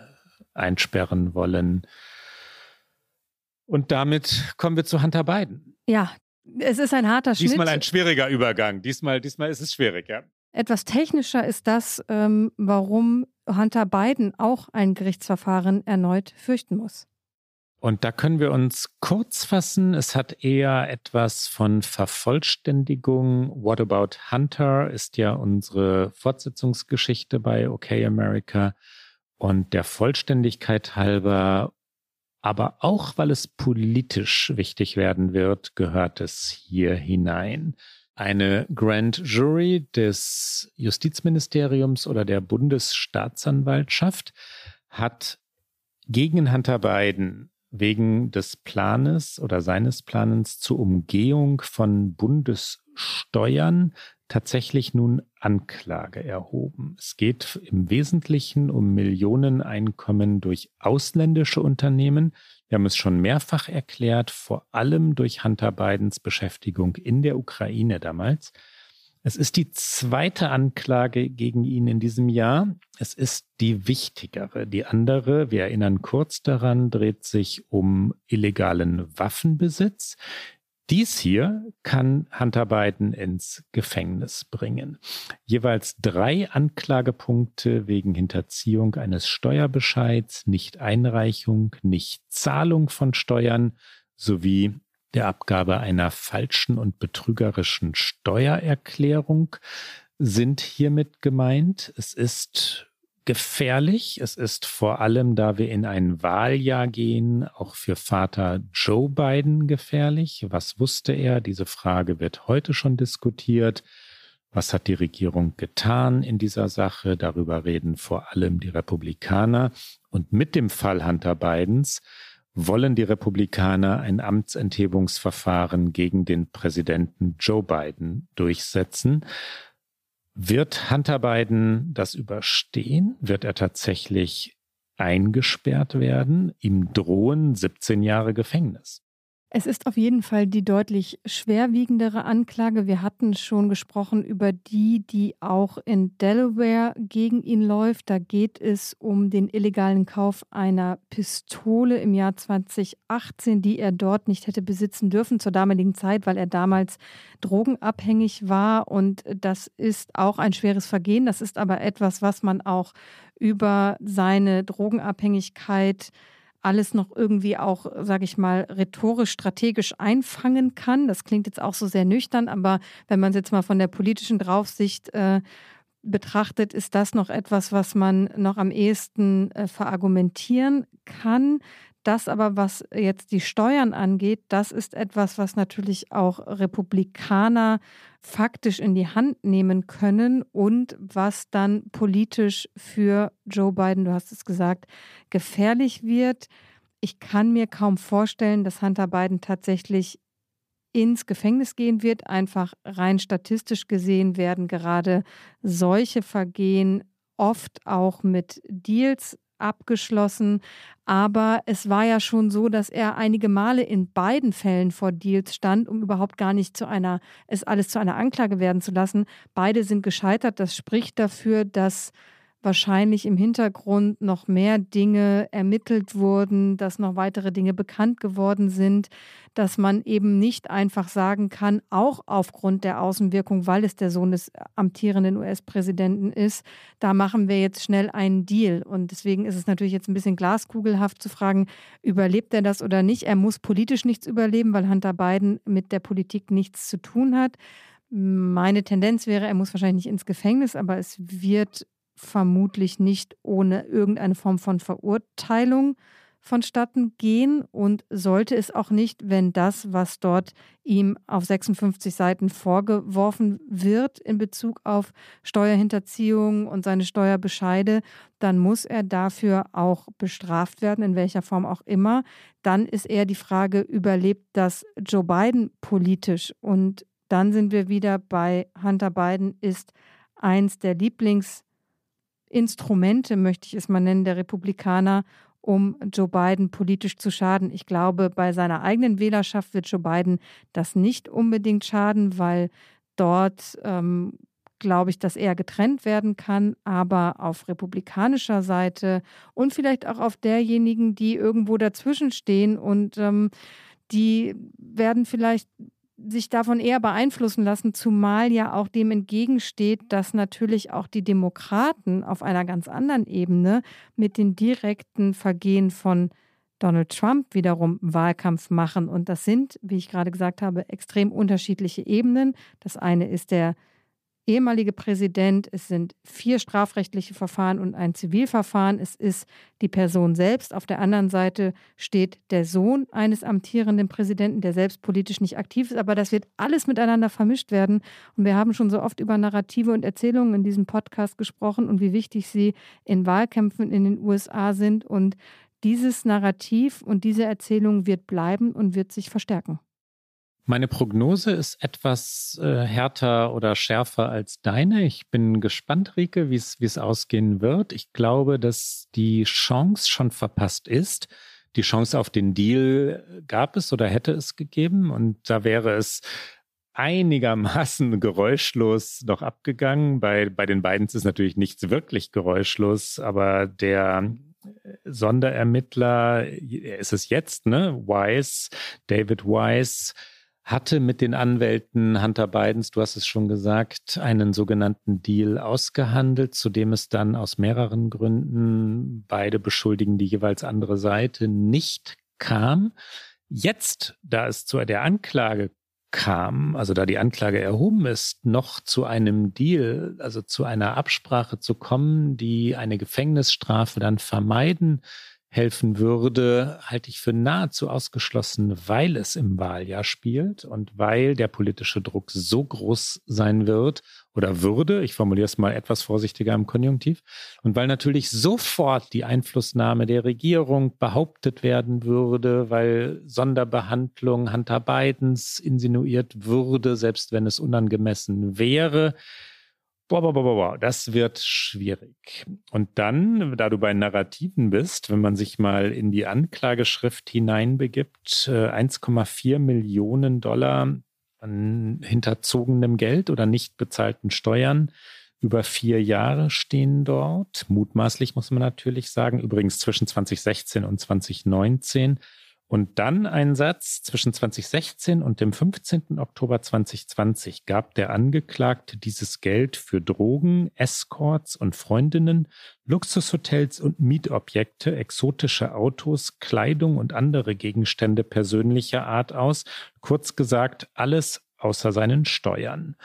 einsperren wollen? Und damit kommen wir zu Hunter Biden. Ja, Es ist ein harter Schritt. Diesmal ein schwieriger Übergang. Diesmal, diesmal ist es schwierig, ja. Etwas technischer ist das, ähm, warum Hunter Biden auch ein Gerichtsverfahren erneut fürchten muss. Und da können wir uns kurz fassen. Es hat eher etwas von Vervollständigung. What About Hunter ist ja unsere Fortsetzungsgeschichte bei OK America. Und der Vollständigkeit halber, aber auch weil es politisch wichtig werden wird, gehört es hier hinein. Eine Grand Jury des Justizministeriums oder der Bundesstaatsanwaltschaft hat gegen Hunter Biden wegen des Planes oder seines Planens zur Umgehung von Bundessteuern tatsächlich nun Anklage erhoben. Es geht im Wesentlichen um Millioneneinkommen durch ausländische Unternehmen. Wir haben es schon mehrfach erklärt, vor allem durch Hunter Bidens Beschäftigung in der Ukraine damals. Es ist die zweite Anklage gegen ihn in diesem Jahr. Es ist die wichtigere. Die andere, wir erinnern kurz daran, dreht sich um illegalen Waffenbesitz. Dies hier kann Hunter Biden ins Gefängnis bringen. Jeweils drei Anklagepunkte wegen Hinterziehung eines Steuerbescheids, Nicht-Einreichung, Nicht-Zahlung von Steuern sowie der Abgabe einer falschen und betrügerischen Steuererklärung sind hiermit gemeint. Es ist gefährlich. Es ist vor allem, da wir in ein Wahljahr gehen, auch für Vater Joe Biden gefährlich. Was wusste er? Diese Frage wird heute schon diskutiert. Was hat die Regierung getan in dieser Sache? Darüber reden vor allem die Republikaner. Und mit dem Fall Hunter Bidens wollen die Republikaner ein Amtsenthebungsverfahren gegen den Präsidenten Joe Biden durchsetzen. Wird Hunter Biden das überstehen? Wird er tatsächlich eingesperrt werden? Ihm drohen 17 Jahre Gefängnis. Es ist auf jeden Fall die deutlich schwerwiegendere Anklage. Wir hatten schon gesprochen über die, die auch in Delaware gegen ihn läuft. Da geht es um den illegalen Kauf einer Pistole im Jahr 2018, die er dort nicht hätte besitzen dürfen zur damaligen Zeit, weil er damals drogenabhängig war. Und das ist auch ein schweres Vergehen. Das ist aber etwas, was man auch über seine Drogenabhängigkeit alles noch irgendwie auch, sage ich mal, rhetorisch, strategisch einfangen kann. Das klingt jetzt auch so sehr nüchtern, aber wenn man es jetzt mal von der politischen Draufsicht äh, betrachtet, ist das noch etwas, was man noch am ehesten äh, verargumentieren kann. Das aber, was jetzt die Steuern angeht, das ist etwas, was natürlich auch Republikaner faktisch in die Hand nehmen können und was dann politisch für Joe Biden, du hast es gesagt, gefährlich wird. Ich kann mir kaum vorstellen, dass Hunter Biden tatsächlich ins Gefängnis gehen wird. Einfach rein statistisch gesehen werden gerade solche Vergehen oft auch mit Deals abgeschlossen. Aber es war ja schon so, dass er einige Male in beiden Fällen vor Deals stand, um überhaupt gar nicht zu einer, es alles zu einer Anklage werden zu lassen. Beide sind gescheitert. Das spricht dafür, dass wahrscheinlich im Hintergrund noch mehr Dinge ermittelt wurden, dass noch weitere Dinge bekannt geworden sind, dass man eben nicht einfach sagen kann, auch aufgrund der Außenwirkung, weil es der Sohn des amtierenden US-Präsidenten ist, da machen wir jetzt schnell einen Deal. Und deswegen ist es natürlich jetzt ein bisschen glaskugelhaft zu fragen, überlebt er das oder nicht? Er muss politisch nichts überleben, weil Hunter Biden mit der Politik nichts zu tun hat. Meine Tendenz wäre, er muss wahrscheinlich nicht ins Gefängnis, aber es wird vermutlich nicht ohne irgendeine Form von Verurteilung vonstatten gehen und sollte es auch nicht, wenn das, was dort ihm auf 56 Seiten vorgeworfen wird in Bezug auf Steuerhinterziehung und seine Steuerbescheide, dann muss er dafür auch bestraft werden, in welcher Form auch immer. Dann ist eher die Frage, überlebt das Joe Biden politisch? Und dann sind wir wieder bei Hunter Biden, ist eins der Lieblings- Instrumente, möchte ich es mal nennen, der Republikaner, um Joe Biden politisch zu schaden. Ich glaube, bei seiner eigenen Wählerschaft wird Joe Biden das nicht unbedingt schaden, weil dort ähm, glaube ich, dass er getrennt werden kann, aber auf republikanischer Seite und vielleicht auch auf derjenigen, die irgendwo dazwischen stehen und ähm, die werden vielleicht sich davon eher beeinflussen lassen, zumal ja auch dem entgegensteht, dass natürlich auch die Demokraten auf einer ganz anderen Ebene mit den direkten Vergehen von Donald Trump wiederum Wahlkampf machen. Und das sind, wie ich gerade gesagt habe, extrem unterschiedliche Ebenen. Das eine ist der ehemalige Präsident, es sind vier strafrechtliche Verfahren und ein Zivilverfahren, es ist die Person selbst. Auf der anderen Seite steht der Sohn eines amtierenden Präsidenten, der selbst politisch nicht aktiv ist, aber das wird alles miteinander vermischt werden. Und wir haben schon so oft über Narrative und Erzählungen in diesem Podcast gesprochen und wie wichtig sie in Wahlkämpfen in den USA sind. Und dieses Narrativ und diese Erzählung wird bleiben und wird sich verstärken. Meine Prognose ist etwas äh, härter oder schärfer als deine. Ich bin gespannt, Rike, wie es ausgehen wird. Ich glaube, dass die Chance schon verpasst ist. Die Chance auf den Deal gab es oder hätte es gegeben. Und da wäre es einigermaßen [laughs] geräuschlos noch abgegangen. Bei, bei den beiden ist natürlich nichts wirklich geräuschlos, aber der Sonderermittler, er ist es jetzt, ne? Wise, David Wise, hatte mit den Anwälten Hunter Bidens, du hast es schon gesagt, einen sogenannten Deal ausgehandelt, zu dem es dann aus mehreren Gründen beide beschuldigen die jeweils andere Seite nicht kam. Jetzt, da es zu der Anklage kam, also da die Anklage erhoben ist, noch zu einem Deal, also zu einer Absprache zu kommen, die eine Gefängnisstrafe dann vermeiden helfen würde, halte ich für nahezu ausgeschlossen, weil es im Wahljahr spielt und weil der politische Druck so groß sein wird oder würde, ich formuliere es mal etwas vorsichtiger im Konjunktiv, und weil natürlich sofort die Einflussnahme der Regierung behauptet werden würde, weil Sonderbehandlung Hunter Bidens insinuiert würde, selbst wenn es unangemessen wäre. Das wird schwierig. Und dann, da du bei Narrativen bist, wenn man sich mal in die Anklageschrift hineinbegibt, 1,4 äh, Millionen Dollar an hinterzogenem Geld oder nicht bezahlten Steuern über vier Jahre stehen dort. Mutmaßlich muss man natürlich sagen, übrigens zwischen 2016 und 2019. Und dann ein Satz, zwischen 2016 und dem 15. Oktober 2020 gab der Angeklagte dieses Geld für Drogen, Escorts und Freundinnen, Luxushotels und Mietobjekte, exotische Autos, Kleidung und andere Gegenstände persönlicher Art aus. Kurz gesagt, alles außer seinen Steuern.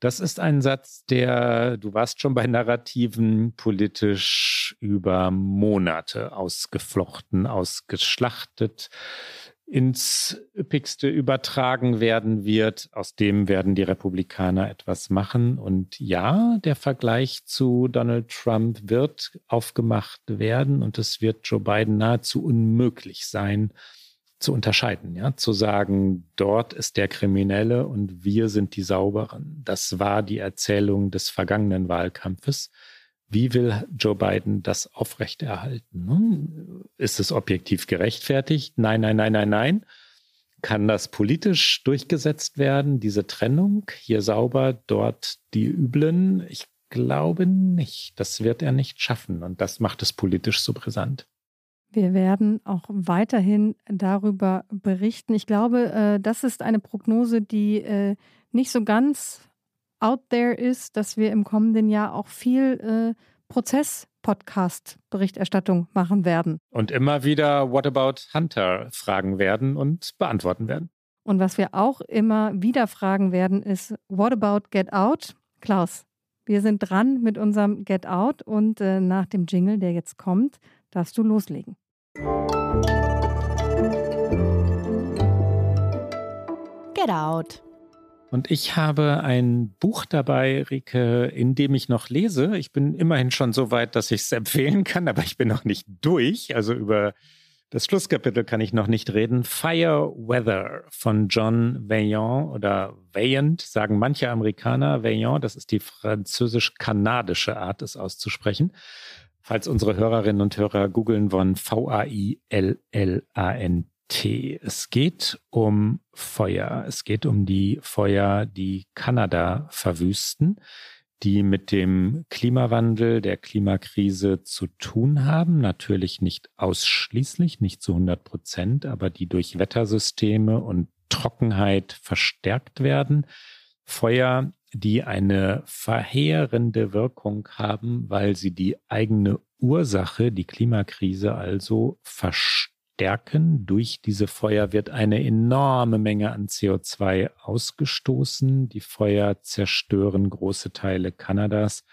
Das ist ein Satz, der, du warst schon bei Narrativen, politisch über Monate ausgeflochten, ausgeschlachtet, ins Üppigste übertragen werden wird. Aus dem werden die Republikaner etwas machen. Und ja, der Vergleich zu Donald Trump wird aufgemacht werden und es wird Joe Biden nahezu unmöglich sein, zu unterscheiden, ja, zu sagen, dort ist der Kriminelle und wir sind die Sauberen. Das war die Erzählung des vergangenen Wahlkampfes. Wie will Joe Biden das aufrechterhalten? Ist es objektiv gerechtfertigt? Nein, nein, nein, nein, nein. Kann das politisch durchgesetzt werden, diese Trennung? Hier sauber, dort die Üblen? Ich glaube nicht. Das wird er nicht schaffen und das macht es politisch so brisant. Wir werden auch weiterhin darüber berichten. Ich glaube, äh, das ist eine Prognose, die äh, nicht so ganz out there ist, dass wir im kommenden Jahr auch viel äh, Prozess-Podcast-Berichterstattung machen werden. Und immer wieder What about Hunter fragen werden und beantworten werden. Und was wir auch immer wieder fragen werden, ist What about Get Out? Klaus, wir sind dran mit unserem Get Out und äh, nach dem Jingle, der jetzt kommt, darfst du loslegen. Get Out. Und ich habe ein Buch dabei, Rike, in dem ich noch lese. Ich bin immerhin schon so weit, dass ich es empfehlen kann, aber ich bin noch nicht durch. Also über das Schlusskapitel kann ich noch nicht reden. Fire Weather von John Vaillant oder Vaillant, sagen manche Amerikaner. Vaillant, das ist die französisch-kanadische Art, es auszusprechen. Falls unsere Hörerinnen und Hörer googeln wollen, V-A-I-L-L-A-N-T. Es geht um Feuer. Es geht um die Feuer, die Kanada verwüsten, die mit dem Klimawandel, der Klimakrise zu tun haben. Natürlich nicht ausschließlich, nicht zu 100 Prozent, aber die durch Wettersysteme und Trockenheit verstärkt werden. Feuer, die eine verheerende Wirkung haben, weil sie die eigene Ursache, die Klimakrise also verstärken. Durch diese Feuer wird eine enorme Menge an CO2 ausgestoßen. Die Feuer zerstören große Teile Kanadas.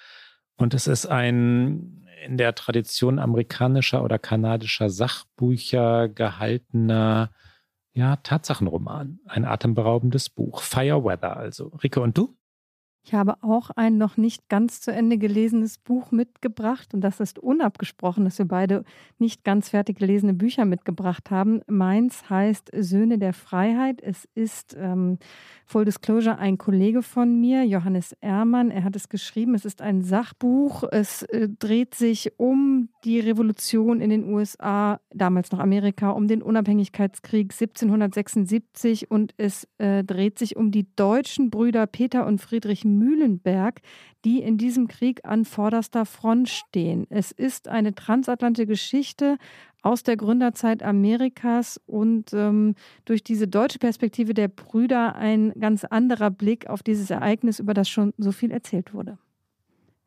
Und es ist ein in der Tradition amerikanischer oder kanadischer Sachbücher gehaltener ja, Tatsachenroman. Ein atemberaubendes Buch. Fire Weather also. Rike, und du? Ich habe auch ein noch nicht ganz zu Ende gelesenes Buch mitgebracht und das ist unabgesprochen, dass wir beide nicht ganz fertig gelesene Bücher mitgebracht haben. Meins heißt Söhne der Freiheit. Es ist ähm, Full Disclosure ein Kollege von mir, Johannes Ehrmann. Er hat es geschrieben. Es ist ein Sachbuch. Es äh, dreht sich um die Revolution in den USA, damals noch Amerika, um den Unabhängigkeitskrieg 1776 und es äh, dreht sich um die deutschen Brüder Peter und Friedrich Mühlenberg, die in diesem Krieg an vorderster Front stehen. Es ist eine transatlantische Geschichte aus der Gründerzeit Amerikas und ähm, durch diese deutsche Perspektive der Brüder ein ganz anderer Blick auf dieses Ereignis, über das schon so viel erzählt wurde.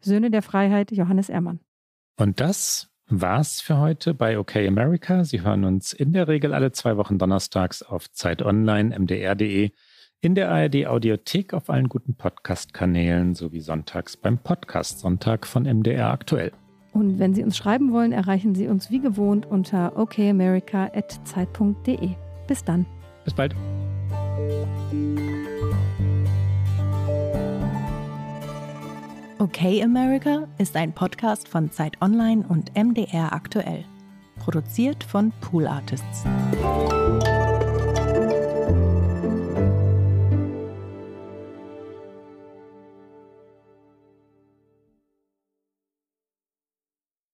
Söhne der Freiheit, Johannes Ehrmann. Und das war's für heute bei OK America. Sie hören uns in der Regel alle zwei Wochen donnerstags auf Zeit Online, mdr.de in der ARD Audiothek auf allen guten Podcast-Kanälen sowie sonntags beim Podcast Sonntag von MDR aktuell. Und wenn Sie uns schreiben wollen, erreichen Sie uns wie gewohnt unter okamerica.zeit.de. Bis dann. Bis bald. Okay America ist ein Podcast von Zeit Online und MDR aktuell. Produziert von Pool Artists.